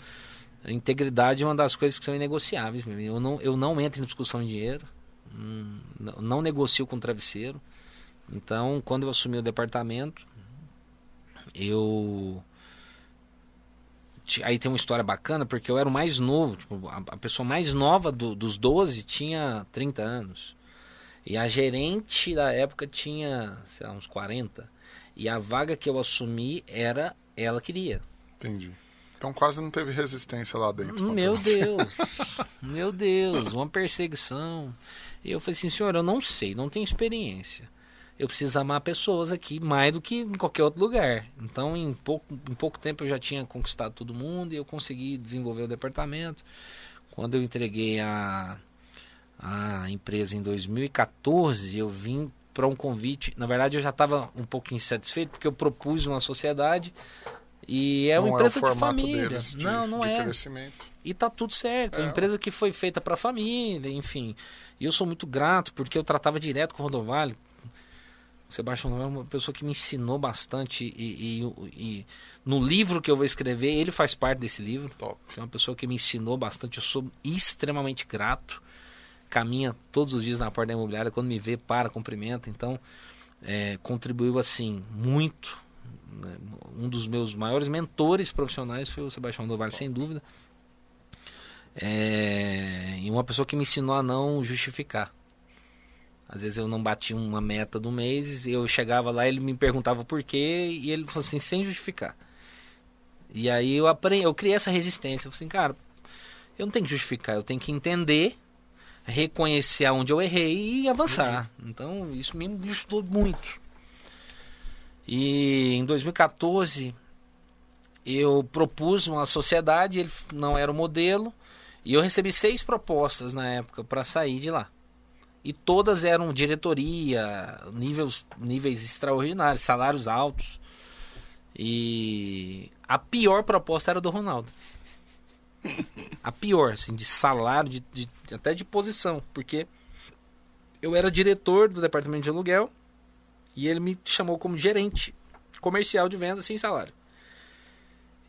A integridade é uma das coisas que são inegociáveis. Eu não, eu não entro em discussão de dinheiro. Hum, não negocio com travesseiro. Então, quando eu assumi o departamento, eu aí tem uma história bacana, porque eu era o mais novo, tipo, a, a pessoa mais nova do, dos 12 tinha 30 anos. E a gerente da época tinha, sei lá, uns 40. E a vaga que eu assumi era ela queria. Entendi. Então quase não teve resistência lá dentro. Meu Deus. meu Deus, uma perseguição. E eu falei assim, senhor, eu não sei, não tenho experiência eu preciso amar pessoas aqui mais do que em qualquer outro lugar. Então, em pouco, em pouco tempo eu já tinha conquistado todo mundo e eu consegui desenvolver o departamento. Quando eu entreguei a, a empresa em 2014, eu vim para um convite. Na verdade, eu já estava um pouco insatisfeito porque eu propus uma sociedade e é não uma empresa é de família. Deles, de, não, não é. Crescimento. E tá tudo certo. É, é uma empresa que foi feita para família, enfim. E eu sou muito grato porque eu tratava direto com o Rodovalho o Sebastião é uma pessoa que me ensinou bastante e, e, e, no livro que eu vou escrever, ele faz parte desse livro. Top. é uma pessoa que me ensinou bastante. Eu sou extremamente grato. Caminha todos os dias na porta da imobiliária. Quando me vê, para, cumprimenta. Então, é, contribuiu assim muito. Né? Um dos meus maiores mentores profissionais foi o Sebastião Doval, sem dúvida. É, e uma pessoa que me ensinou a não justificar. Às vezes eu não batia uma meta do mês, e eu chegava lá, ele me perguntava por quê, e ele falou assim, sem justificar. E aí eu aprendi, eu criei essa resistência. Eu falei assim, cara, eu não tenho que justificar, eu tenho que entender, reconhecer aonde eu errei e avançar. Uhum. Então isso me ajudou muito. E em 2014 eu propus uma sociedade, ele não era o modelo, e eu recebi seis propostas na época para sair de lá. E todas eram diretoria, níveis, níveis extraordinários, salários altos. E a pior proposta era do Ronaldo. A pior, assim, de salário, de, de, até de posição. Porque eu era diretor do departamento de aluguel e ele me chamou como gerente comercial de venda sem salário.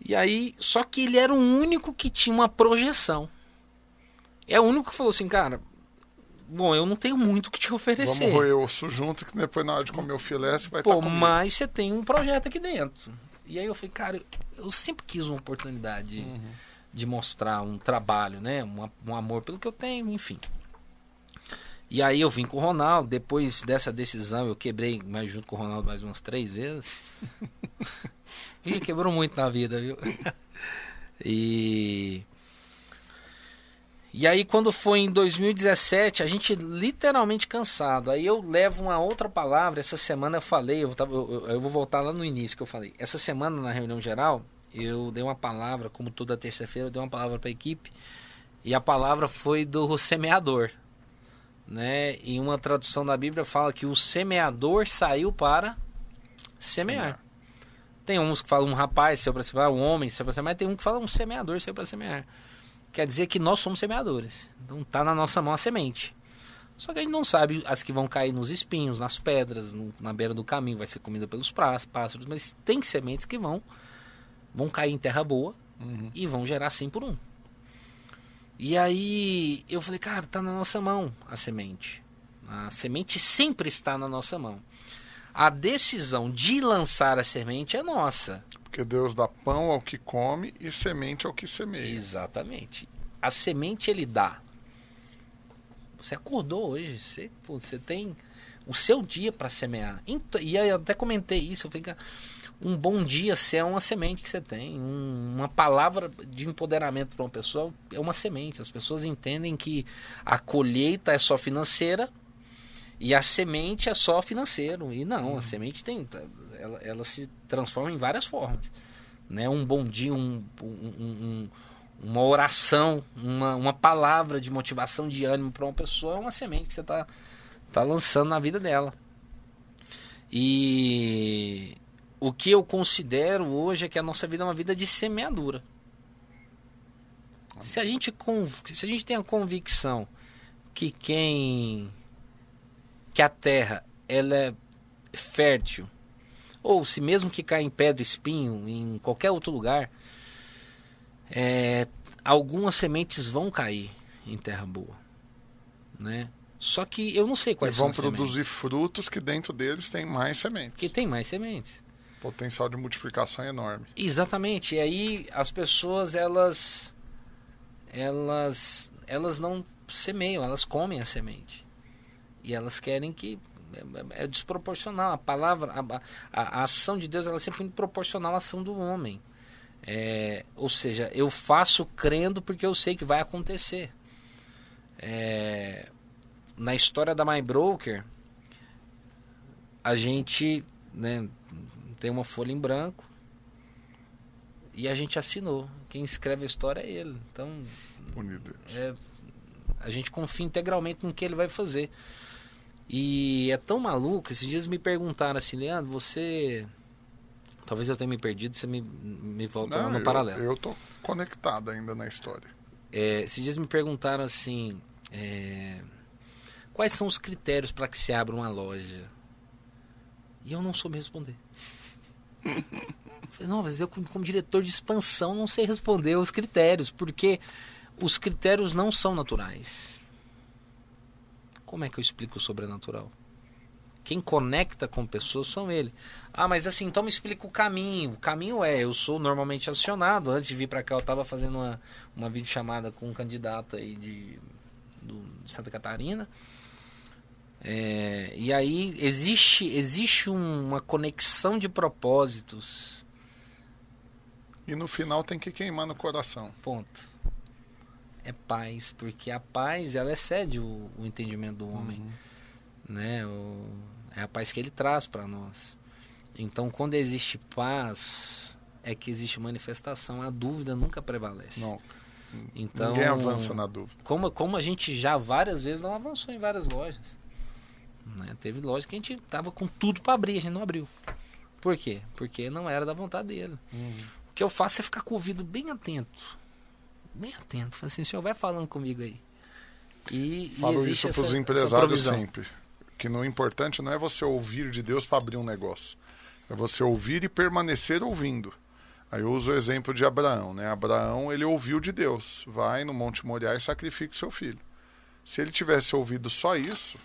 E aí, só que ele era o único que tinha uma projeção. É o único que falou assim, cara, bom, eu não tenho muito o que te oferecer. Vamos roer osso junto, que depois na hora de comer o filé você vai Pô, tá mas você tem um projeto aqui dentro. E aí eu falei, cara, eu sempre quis uma oportunidade uhum. de mostrar um trabalho, né? Um, um amor pelo que eu tenho, enfim. E aí eu vim com o Ronaldo, depois dessa decisão eu quebrei mais junto com o Ronaldo mais umas três vezes. e quebrou muito na vida, viu? e e aí quando foi em 2017, a gente literalmente cansado. Aí eu levo uma outra palavra, essa semana eu falei, eu, eu, eu, vou voltar lá no início que eu falei. Essa semana na reunião geral, eu dei uma palavra, como toda terça-feira, eu dei uma palavra para a equipe. E a palavra foi do semeador. Né? Em uma tradução da Bíblia fala que o semeador saiu para semear. semear. Tem uns que falam um rapaz saiu para semear, um homem saiu para semear, mas tem um que fala um semeador saiu para semear. Quer dizer que nós somos semeadores. Então tá na nossa mão a semente. Só que a gente não sabe as que vão cair nos espinhos, nas pedras, no, na beira do caminho, vai ser comida pelos pássaros, mas tem sementes que vão vão cair em terra boa uhum. e vão gerar 100 por um. E aí eu falei, cara, tá na nossa mão a semente. A semente sempre está na nossa mão a decisão de lançar a semente é nossa. Porque Deus dá pão ao que come e semente ao que semeia. Exatamente. A semente ele dá. Você acordou hoje, você, você tem o seu dia para semear. E eu até comentei isso, eu falei, um bom dia se é uma semente que você tem, um, uma palavra de empoderamento para uma pessoa é uma semente. As pessoas entendem que a colheita é só financeira, e a semente é só financeiro. E não, a uhum. semente tem. Ela, ela se transforma em várias formas. Né? Um bom dia, um, um, um, uma oração, uma, uma palavra de motivação, de ânimo para uma pessoa é uma semente que você está tá lançando na vida dela. E o que eu considero hoje é que a nossa vida é uma vida de semeadura. Se a gente, se a gente tem a convicção que quem que a terra ela é fértil, ou se mesmo que caia em pedra, espinho, em qualquer outro lugar, é, algumas sementes vão cair em terra boa, né? Só que eu não sei quais e vão são produzir sementes. frutos que dentro deles tem mais sementes. Que tem mais sementes. Potencial de multiplicação é enorme. Exatamente. E aí as pessoas elas elas elas não semeiam, elas comem a semente. E elas querem que é, é desproporcional. A palavra, a, a, a, ação de Deus ela é sempre proporcional à ação do homem. É, ou seja, eu faço crendo porque eu sei que vai acontecer. É, na história da My Broker, a gente né, tem uma folha em branco e a gente assinou. Quem escreve a história é ele. Então, é, a gente confia integralmente no que ele vai fazer. E é tão maluco, esses dias me perguntaram assim, Leandro, você. Talvez eu tenha me perdido, você me, me volta Não, no eu, paralelo. Eu tô conectado ainda na história. É, esses dias me perguntaram assim. É, quais são os critérios para que se abra uma loja? E eu não soube responder. falei, não, mas eu, como, como diretor de expansão, não sei responder os critérios, porque os critérios não são naturais como é que eu explico o sobrenatural? Quem conecta com pessoas são ele. Ah, mas assim, então me explica o caminho. O caminho é, eu sou normalmente acionado. Antes de vir para cá, eu estava fazendo uma, uma videochamada com um candidato aí de, do, de Santa Catarina. É, e aí existe, existe uma conexão de propósitos. E no final tem que queimar no coração. Ponto é paz, porque a paz ela excede o, o entendimento do homem, uhum. né? O, é a paz que ele traz para nós. Então, quando existe paz, é que existe manifestação. A dúvida nunca prevalece. Não. Então, Ninguém avança na dúvida. Como, como a gente já várias vezes não avançou em várias lojas. Né? Teve lojas que a gente tava com tudo para abrir, a gente não abriu. Por quê? Porque não era da vontade dele. Uhum. O que eu faço é ficar com o ouvido bem atento bem atento. Falei assim, o senhor vai falando comigo aí. E, Falo e isso para os empresários sempre. Que no importante não é você ouvir de Deus para abrir um negócio. É você ouvir e permanecer ouvindo. Aí eu uso o exemplo de Abraão, né? Abraão, ele ouviu de Deus. Vai no Monte Moriá e sacrifica o seu filho. Se ele tivesse ouvido só isso,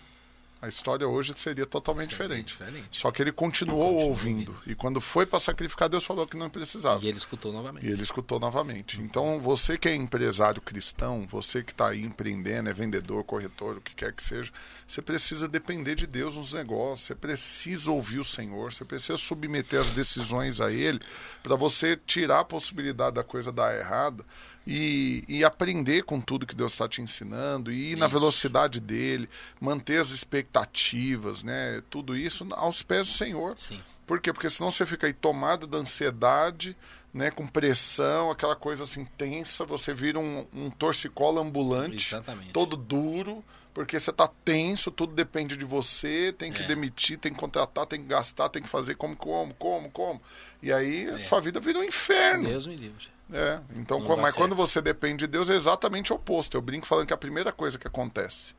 a história hoje seria totalmente diferente. diferente. Só que ele continuou Continua ouvindo. ouvindo. E quando foi para sacrificar, Deus falou que não precisava. E ele escutou novamente. E ele escutou novamente. Então, você que é empresário cristão, você que está aí empreendendo, é vendedor, corretor, o que quer que seja, você precisa depender de Deus nos negócios. Você precisa ouvir o Senhor. Você precisa submeter as decisões a Ele para você tirar a possibilidade da coisa dar errada e, e aprender com tudo que Deus está te ensinando, e ir isso. na velocidade dele, manter as expectativas, né? Tudo isso aos pés do Senhor. Sim. Por quê? Porque senão você fica aí tomado da ansiedade, né, com pressão, aquela coisa assim tensa, você vira um, um torcicolo ambulante, Exatamente. todo duro, porque você tá tenso, tudo depende de você, tem que É. demitir, tem que contratar, tem que gastar, tem que fazer como, como, como, como. E aí É. sua vida vira um inferno. Deus me livre. É, então, mas quando você depende de Deus é exatamente o oposto. Eu brinco falando que a primeira coisa que acontece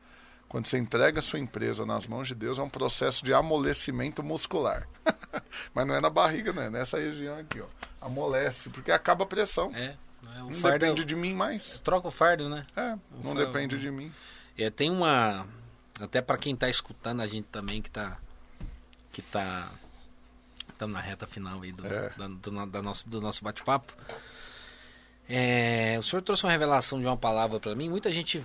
quando você entrega a sua empresa nas mãos de Deus é um processo de amolecimento muscular. mas não é na barriga, não é nessa região aqui, ó. Amolece, porque acaba a pressão. É. O Não fardo é- depende de mim mais. Troca o fardo, né? É, não fardo- depende de mim. É, tem uma. Até para quem tá escutando a gente também que tá. Que tá. Estamos na reta final aí do, É. da- do, da nosso, do nosso bate-papo. É, o senhor trouxe uma revelação de uma palavra para mim. Muita gente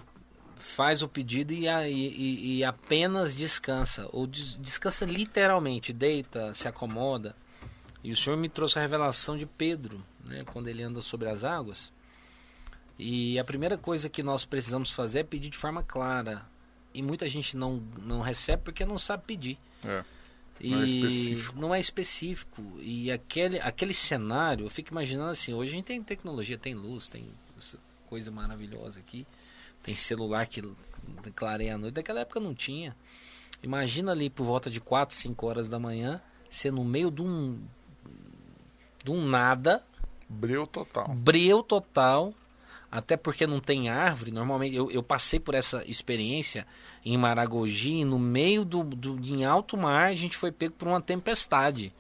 faz o pedido e, e- e apenas descansa. Ou des- descansa literalmente, deita, se acomoda. E o senhor me trouxe a revelação de Pedro, né, quando ele anda sobre as águas. E a primeira coisa que nós precisamos fazer é pedir de forma clara. E muita gente não, não recebe porque não sabe pedir. É. Não é específico. não é específico. E aquele, aquele cenário, eu fico imaginando assim, hoje a gente tem tecnologia, tem luz, tem coisa maravilhosa aqui. Tem celular que clareia a noite. Daquela época não tinha. Imagina ali por volta de 4, 5 horas da manhã, ser no meio de um, de um nada, Breu total. breu total, até porque não tem árvore. Normalmente eu, eu passei por essa experiência em Maragogi, no meio do, do em alto mar, a gente foi pego por uma tempestade.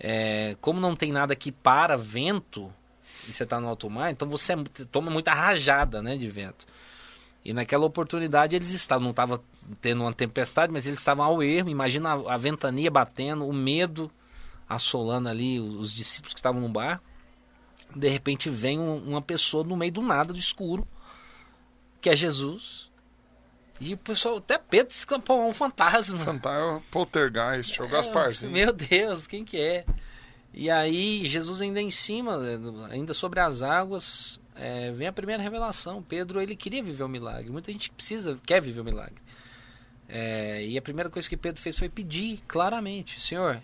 É, como não tem nada que para vento e você está no alto mar, então você é toma muita rajada, né, de vento. E naquela oportunidade eles estavam, não estava tendo uma tempestade, mas eles estavam ao ermo. Imagina a, a ventania batendo, o medo assolando ali os, os discípulos que estavam no barco de repente vem um- uma pessoa no meio do nada, do escuro, que é Jesus. E o pessoal, até Pedro escapou um fantasma. Fantasma, Poltergeist, é o Gasparzinho. Meu Deus, quem que é? E aí, Jesus ainda em cima, ainda sobre as águas, é, vem a primeira revelação. Pedro, ele queria viver o milagre. Muita gente precisa, quer viver o milagre. É, e a primeira coisa que Pedro fez foi pedir claramente: Senhor,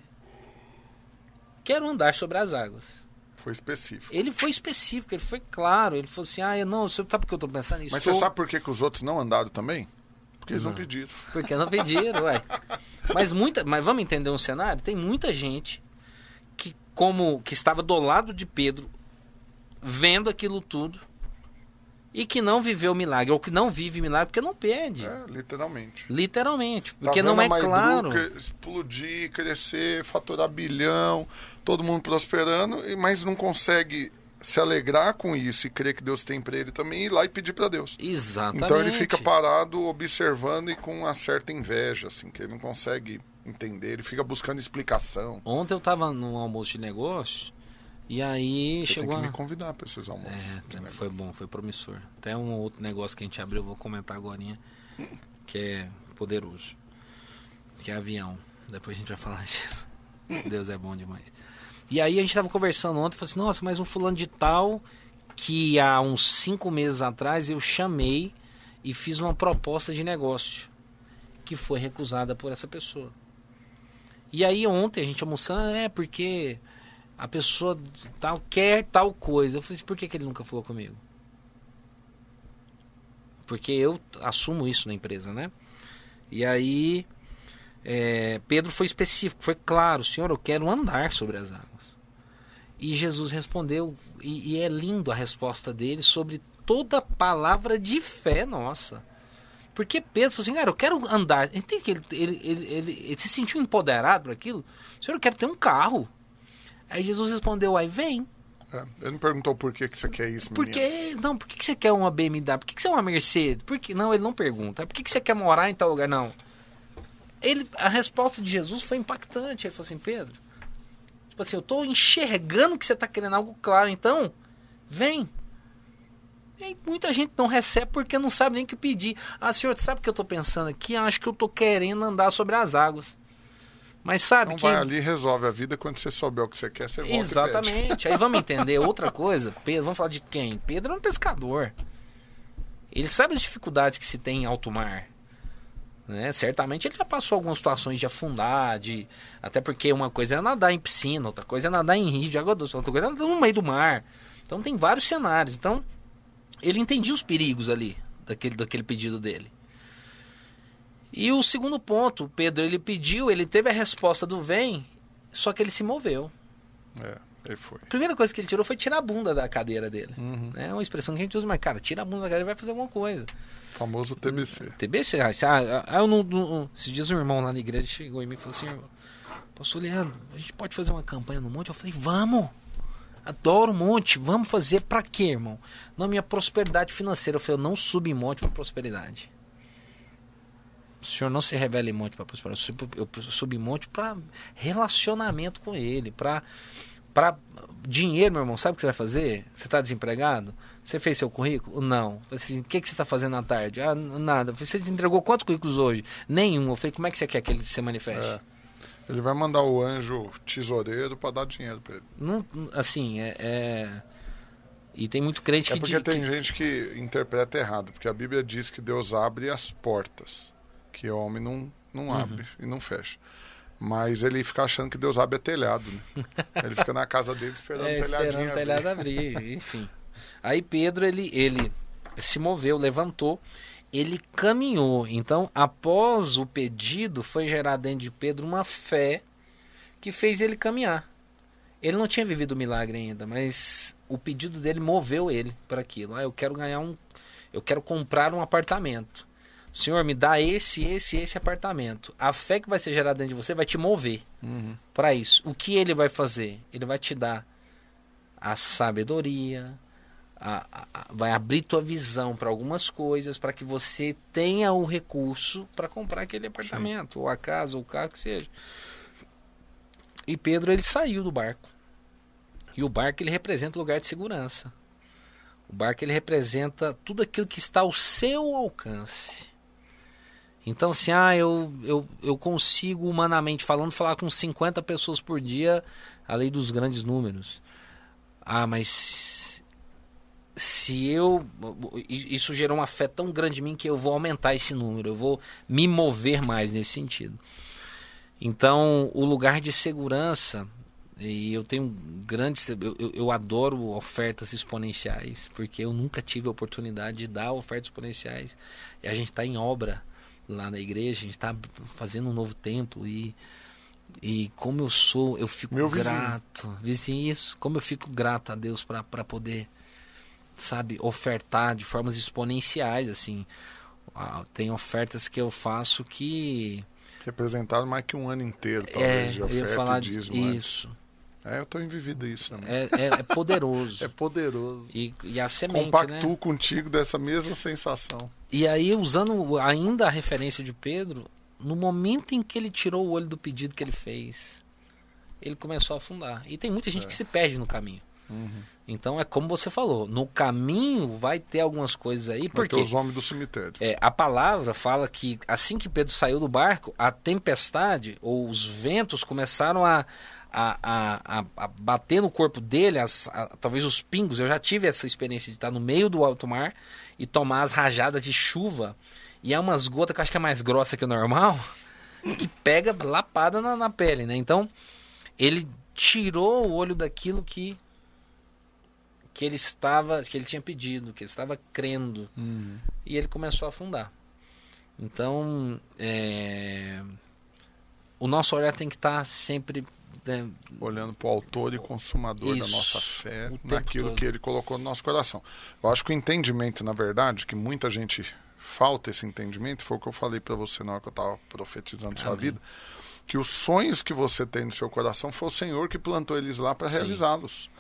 quero andar sobre as águas. Foi específico. Ele foi específico, ele foi claro. Ele falou assim: Ah, eu não, você sabe por que eu tô pensando nisso? Mas você sabe por que, que os outros não andaram também? Porque eles não, Não. pediram. Porque não pediram, ué. Mas muita, mas vamos entender um cenário? Tem muita gente que como que estava do lado de Pedro vendo aquilo tudo e que não viveu milagre ou que não vive milagre porque não pede. É, literalmente. Literalmente, Tá porque não vendo é claro. explodir, crescer, faturar bilhão, todo mundo prosperando, mas não consegue se alegrar com isso e crer que Deus tem para ele também e ir lá e pedir para Deus. Exatamente. Então ele fica parado observando e com uma certa inveja, assim, que ele não consegue entender, ele fica buscando explicação. Ontem eu tava num almoço de negócio e aí Você tem chegou que a... me convidar para esses almoços. É, foi bom, foi promissor. Até um outro negócio que a gente abriu, eu vou comentar agora, que é poderoso. Que é avião. Depois a gente vai falar disso. Deus é bom demais. E aí a gente tava conversando ontem, falei assim, nossa, mas um fulano de tal que há uns cinco meses atrás eu chamei e fiz uma proposta de negócio que foi recusada por essa pessoa. E aí ontem a gente almoçando, é porque a pessoa tal quer tal coisa. Eu falei assim, por que, que ele nunca falou comigo? Porque eu assumo isso na empresa, né? E aí é, Pedro foi específico, foi claro, Senhor, eu quero andar sobre as águas. E Jesus respondeu, e, e é lindo a resposta dele sobre toda palavra de fé nossa. Porque Pedro falou assim, cara, eu quero andar. Ele, ele, ele, ele se sentiu empoderado por aquilo. Senhor, eu quero ter um carro. Aí Jesus respondeu, aí vem. É, ele não perguntou por que, que você quer isso, Por que, não, por que, que você quer uma BMW? Por que, que você é uma Mercedes? Por que, não, ele não pergunta. Por que, que você quer morar em tal lugar? Não. Ele, a resposta de Jesus foi impactante. Ele falou assim, Pedro, tipo assim, eu tô enxergando que você tá querendo algo claro, então, vem. E muita gente não recebe porque não sabe nem o que pedir. Ah, senhor, sabe o que eu tô pensando aqui? Ah, Acho que eu tô querendo andar sobre as águas. Mas sabe Então que... vai ali e resolve a vida. Quando você souber o que você quer, você volta. Exatamente. Aí vamos entender outra coisa. Pedro, vamos falar de quem? Pedro é um pescador. Ele sabe as dificuldades que se tem em alto mar. Né? Certamente ele já passou algumas situações de afundar, de até porque uma coisa é nadar em piscina, outra coisa é nadar em rio de água doce, outra coisa é nadar no meio do mar. Então tem vários cenários. Então ele entendia os perigos ali daquele, daquele pedido dele. E o segundo ponto, Pedro, ele pediu, ele teve a resposta do vem, só que ele se moveu. É, ele foi. A primeira coisa que ele tirou foi tirar a bunda da cadeira dele. Uhum. É uma expressão que a gente usa, mas cara, tira a bunda da cadeira e vai fazer alguma coisa. Famoso TBC. TBC, ah, se- ah, ah, eu não, não, esses dias um irmão lá na igreja chegou em mim e falou assim, irmão, pastor Leandro, a gente pode fazer uma campanha no monte? Eu falei, vamos! Adoro o monte, vamos fazer pra quê, irmão? Na minha prosperidade financeira. Eu falei, eu não subo em monte pra prosperidade. O senhor não se revela em monte pra prosperidade. Eu subo, em monte pra relacionamento com ele, pra, pra dinheiro, meu irmão. Sabe o que você vai fazer? Você tá desempregado? Você fez seu currículo? Não. Assim, o que, que você está fazendo à tarde? Ah, nada. Você entregou quantos currículos hoje? Nenhum. Eu falei, como é que você quer que ele se manifeste? É. Ele vai mandar o anjo tesoureiro pra dar dinheiro pra ele. Não, assim, é, é- E tem muito crente É que porque diz. tem que- gente que interpreta errado, porque a Bíblia diz que Deus abre as portas, que o homem não, não Uhum. abre e não fecha. Mas ele fica achando que Deus abre é telhado, né? Ele fica na casa dele esperando É, o telhadinho esperando o abrir. telhado abrir, enfim. Aí Pedro, ele, ele se moveu, levantou, ele caminhou. Então, após o pedido, foi gerado dentro de Pedro uma fé que fez ele caminhar. Ele não tinha vivido o milagre ainda, mas o pedido dele moveu ele para aquilo. Ah, eu quero ganhar um. Eu quero comprar um apartamento. Senhor, me dá esse, esse, esse apartamento. A fé que vai ser gerada dentro de você vai te mover Uhum. para isso. O que ele vai fazer? Ele vai te dar a sabedoria, a- a- a- vai abrir tua visão para algumas coisas, para que você tenha o recurso para comprar aquele apartamento, ou a casa, ou o carro que seja. E Pedro ele saiu do barco. E o barco ele representa o lugar de segurança. O barco ele representa tudo aquilo que está ao seu alcance. Então, assim, ah, eu, eu, eu consigo, humanamente falando, falar com 50 pessoas por dia, a lei dos grandes números. Ah, mas se eu. Isso gerou uma fé tão grande em mim que eu vou aumentar esse número, eu vou me mover mais nesse sentido. Então, o lugar de segurança, e eu tenho grandes. Eu, eu, adoro ofertas exponenciais, porque eu nunca tive a oportunidade de dar ofertas exponenciais. E a gente está em obra lá na igreja, a gente está fazendo um novo templo e. E como eu sou, eu fico Meu vizinho. grato. Vizinho, isso. Como eu fico grato a Deus para poder, sabe, ofertar de formas exponenciais, assim. Ah, Tem ofertas que eu faço que. Representaram mais que um ano inteiro, É, talvez, de eu ia oferta falar e de dízimo. né? É, eu tô envivido isso também. É, é, é poderoso. É poderoso. E, e a semente, Compactuo né? contigo dessa mesma sensação. E aí, usando ainda a referência de Pedro, no momento em que ele tirou o olho do pedido que ele fez, ele começou a afundar. E tem muita gente É. que se perde no caminho. Uhum. Então é como você falou, no caminho vai ter algumas coisas aí, Vai porque ter os homens do cemitério. é, a palavra fala que assim que Pedro saiu do barco, a tempestade ou os ventos começaram a, a, a, a- bater no corpo dele, as- a- talvez os pingos. Eu já tive essa experiência de estar no meio do alto mar e tomar as rajadas de chuva. E é umas gotas que eu acho que é mais grossa que o normal, que pega lapada na, na pele, né? Então, ele tirou o olho daquilo que que ele estava, que ele tinha pedido, que ele estava crendo Uhum. e ele começou a afundar. Então, é, o nosso olhar tem que estar sempre né, Olhando para o autor e consumador da Isso, nossa fé, naquilo todo. que ele colocou no nosso coração. Eu acho que o entendimento, na verdade, que muita gente falta esse entendimento, foi o que eu falei para você na hora que eu estava profetizando sua Amém. vida, que os sonhos que você tem no seu coração foi o Senhor que plantou eles lá para realizá-los.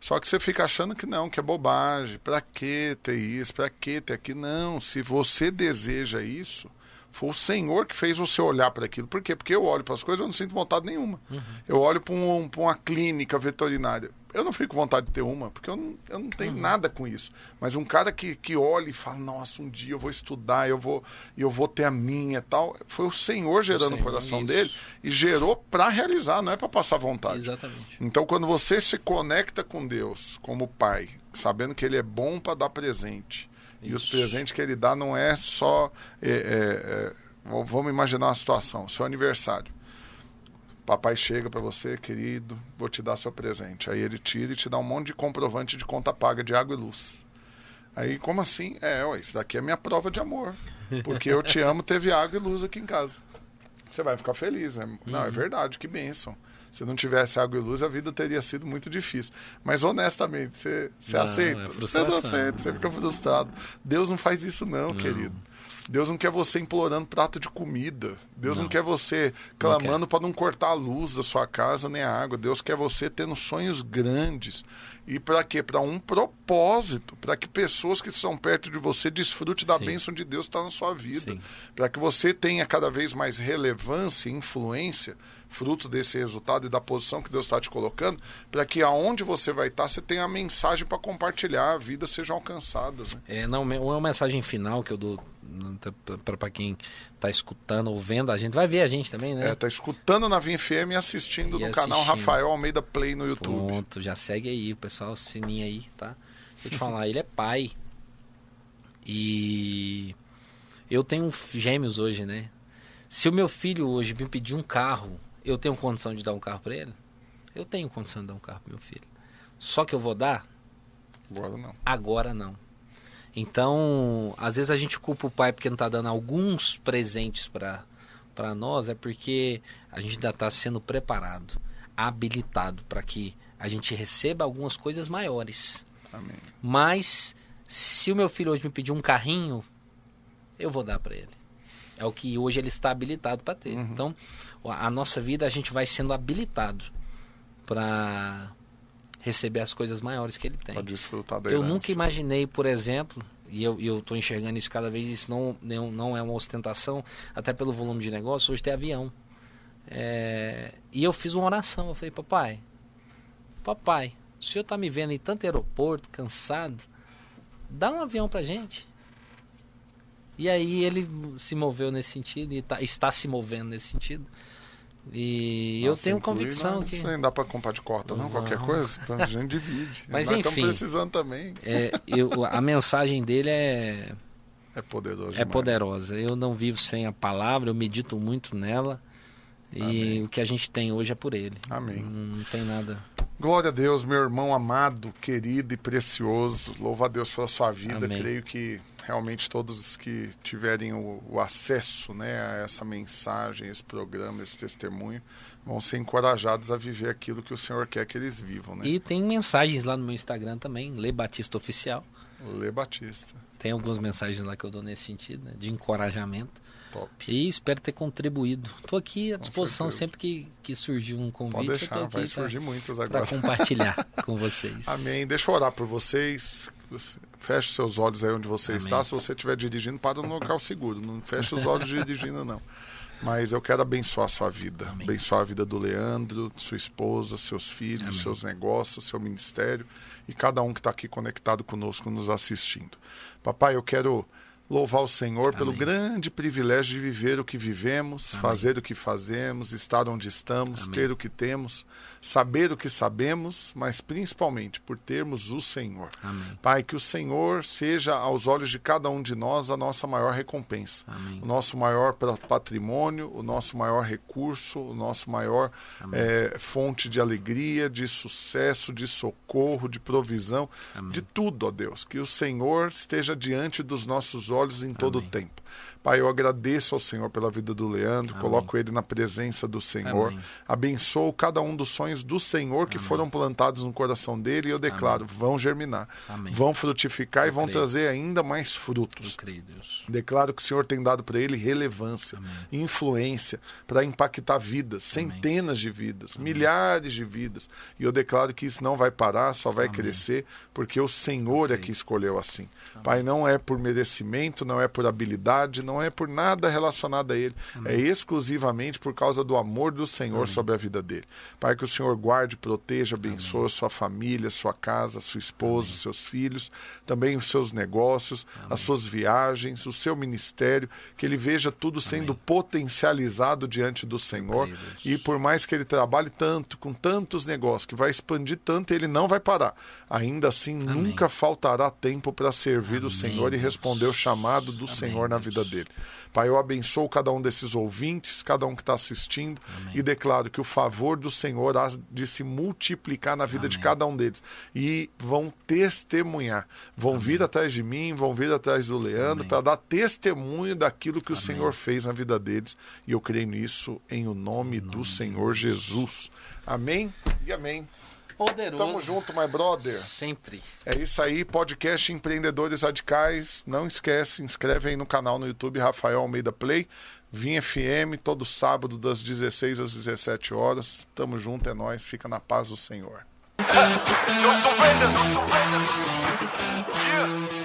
Só que você fica achando que não, que é bobagem. Para que ter isso? Para que ter aquilo? Não. Se você deseja isso, foi o Senhor que fez você olhar para aquilo. Por quê? Porque eu olho para as coisas e eu não sinto vontade nenhuma. Eu olho para um, uma clínica veterinária. Eu não fico com vontade de ter uma, porque eu não, eu não tenho nada com isso. Mas um cara que, que olha e fala, nossa, um dia eu vou estudar, eu vou, eu vou ter a minha e tal. Foi o Senhor gerando no Senhor, coração isso. dele e gerou para realizar, não é para passar vontade. exatamente. Então, quando você se conecta com Deus como pai, sabendo que Ele é bom para dar presente, e os Isso. presentes que Ele dá não é só é, é, é, vamos imaginar uma situação, seu aniversário. Papai chega pra você, querido, vou te dar seu presente. Aí ele tira e te dá um monte de comprovante de conta paga de água e luz. Aí, como assim? É, ué, isso daqui é minha prova de amor. Porque eu te amo, teve água e luz aqui em casa. Você vai ficar feliz, né? Não, Uhum. é verdade, que bênção. Se não tivesse água e luz, a vida teria sido muito difícil. Mas honestamente, você, você Não, aceita? é você não aceita, você fica frustrado. Deus não faz isso, não, querido. Deus não quer você implorando prato de comida. Deus não, Não. quer você clamando para não cortar a luz da sua casa nem a água. Deus quer você tendo sonhos grandes. E para quê? Para um propósito. Para que pessoas que estão perto de você desfrutem da Sim. bênção de Deus que está na sua vida. Para que você tenha cada vez mais relevância e influência, fruto desse resultado e da posição que Deus está te colocando, para que aonde você vai estar, você tenha a mensagem para compartilhar, a vida sejam alcançadas. Né? É, não, me- uma mensagem final que eu dou para quem tá escutando ou vendo a gente, vai ver a gente também, né? É, tá escutando na Vim FM e assistindo E no canal assistindo. Rafael Almeida Play no YouTube. Pronto, já segue aí, pessoal, sininho aí, tá? Deixa eu te falar, ele é pai. E eu tenho gêmeos hoje, né? Se o meu filho hoje me pedir um carro, eu tenho condição de dar um carro para ele? Eu tenho condição de dar um carro pro meu filho. Só que eu vou dar? Agora não. Agora não. Então, às vezes a gente culpa o pai porque não está dando alguns presentes para para nós, é porque a gente ainda está sendo preparado, habilitado para que a gente receba algumas coisas maiores. Amém. Mas se o meu filho hoje me pedir um carrinho, eu vou dar para ele. É o que hoje ele está habilitado para ter. Uhum. Então, a a nossa vida a gente vai sendo habilitado para receber as coisas maiores que ele tem. Para desfrutar da Eu herança. nunca imaginei, por exemplo, e eu eu estou enxergando isso cada vez, isso não, não, não é uma ostentação, até pelo volume de negócio, hoje tem avião. É, e eu fiz uma oração, eu falei, papai, papai, o senhor está me vendo em tanto aeroporto, cansado, dá um avião pra gente. E aí ele se moveu nesse sentido e tá- está se movendo nesse sentido. E eu Nossa, tenho inclui, convicção não, que... Isso aí não dá para comprar de corta, não? Qualquer Não. coisa, a gente divide. Mas Nós enfim. estamos precisando também. É, eu, a mensagem dele é, É poderoso é demais. poderosa. Eu não vivo sem a palavra, eu medito muito nela. E Amém. o que a gente tem hoje é por ele. Amém. Não, não tem nada. Glória a Deus, meu irmão amado, querido e precioso. Louva a Deus pela sua vida. Amém. Creio que realmente todos que tiverem o, o acesso né, a essa mensagem, esse programa, esse testemunho, vão ser encorajados a viver aquilo que o Senhor quer que eles vivam. Né? E tem mensagens lá no meu Instagram também, Lê Batista Oficial. Lê Batista. Tem algumas mensagens lá que eu dou nesse sentido, né, de encorajamento. Top. E espero ter contribuído. Estou aqui à disposição sempre que, que surgir um convite. Pode eu deixar, vai pra- surgir muitas Para agora. compartilhar com vocês. Amém. Deixa eu orar por vocês. Feche seus olhos aí onde você Amém. está. Se você estiver dirigindo, para no local seguro. Não feche os olhos dirigindo, não. Mas eu quero abençoar a sua vida. Amém. Abençoar a vida do Leandro, sua esposa, seus filhos, Amém. seus negócios, seu ministério e cada um que está aqui conectado conosco, nos assistindo. Papai, eu quero louvar o Senhor pelo Amém. grande privilégio de viver o que vivemos, fazer o que fazemos, estar onde estamos, ter o que temos, saber o que sabemos, mas principalmente por termos o Senhor. Amém. Pai, que o Senhor seja aos olhos de cada um de nós a nossa maior recompensa, Amém. o nosso maior patrimônio, o nosso maior recurso, o nosso maior eh, fonte de alegria, de sucesso, de socorro, de provisão, Amém. de tudo, ó Deus. Que o Senhor esteja diante dos nossos olhos em todo o tempo. Pai, eu agradeço ao Senhor pela vida do Leandro, Amém. coloco ele na presença do Senhor. Amém. Abençoo cada um dos sonhos do Senhor que Amém. foram plantados no coração dele e eu declaro, vão germinar, Amém. vão frutificar e Eu vão creio. trazer ainda mais Eu frutos. creio, Deus. Declaro que o Senhor tem dado para ele relevância, Amém. influência para impactar vidas, centenas de vidas, milhares de vidas. E eu declaro que isso não vai parar, só vai Amém. crescer, porque o Senhor é que escolheu assim. Pai, não é por merecimento, não é por habilidade, não é por nada relacionado a ele. É exclusivamente por causa do amor do Senhor sobre a vida dele. Pai, que o Senhor guarde, proteja, abençoe sua família, sua casa, sua esposa, seus filhos, também os seus negócios, as suas viagens, o seu ministério, que ele veja tudo sendo potencializado diante do Senhor. E por mais que ele trabalhe tanto, com tantos negócios, que vai expandir tanto, ele não vai parar. Ainda assim, nunca faltará tempo para servir o Amém, Senhor e responder o chamado do Senhor na vida dele. Pai, eu abençoo cada um desses ouvintes, cada um que está assistindo e declaro que o favor do Senhor há de se multiplicar na vida de cada um deles. E vão testemunhar, vão vir atrás de mim, vão vir atrás do Leandro para dar testemunho daquilo que o Senhor fez na vida deles. E eu creio nisso em o nome, do Senhor Jesus. Amém e amém. Poderoso. Tamo junto, my brother. Sempre. É isso aí, podcast Empreendedores Radicais. Não esquece, se inscreve aí no canal no YouTube Rafael Almeida Play. Vim FM todo sábado das 16 às 17 horas. Tamo junto, é nós. Fica na paz do Senhor. No surrender, no surrender. Yeah.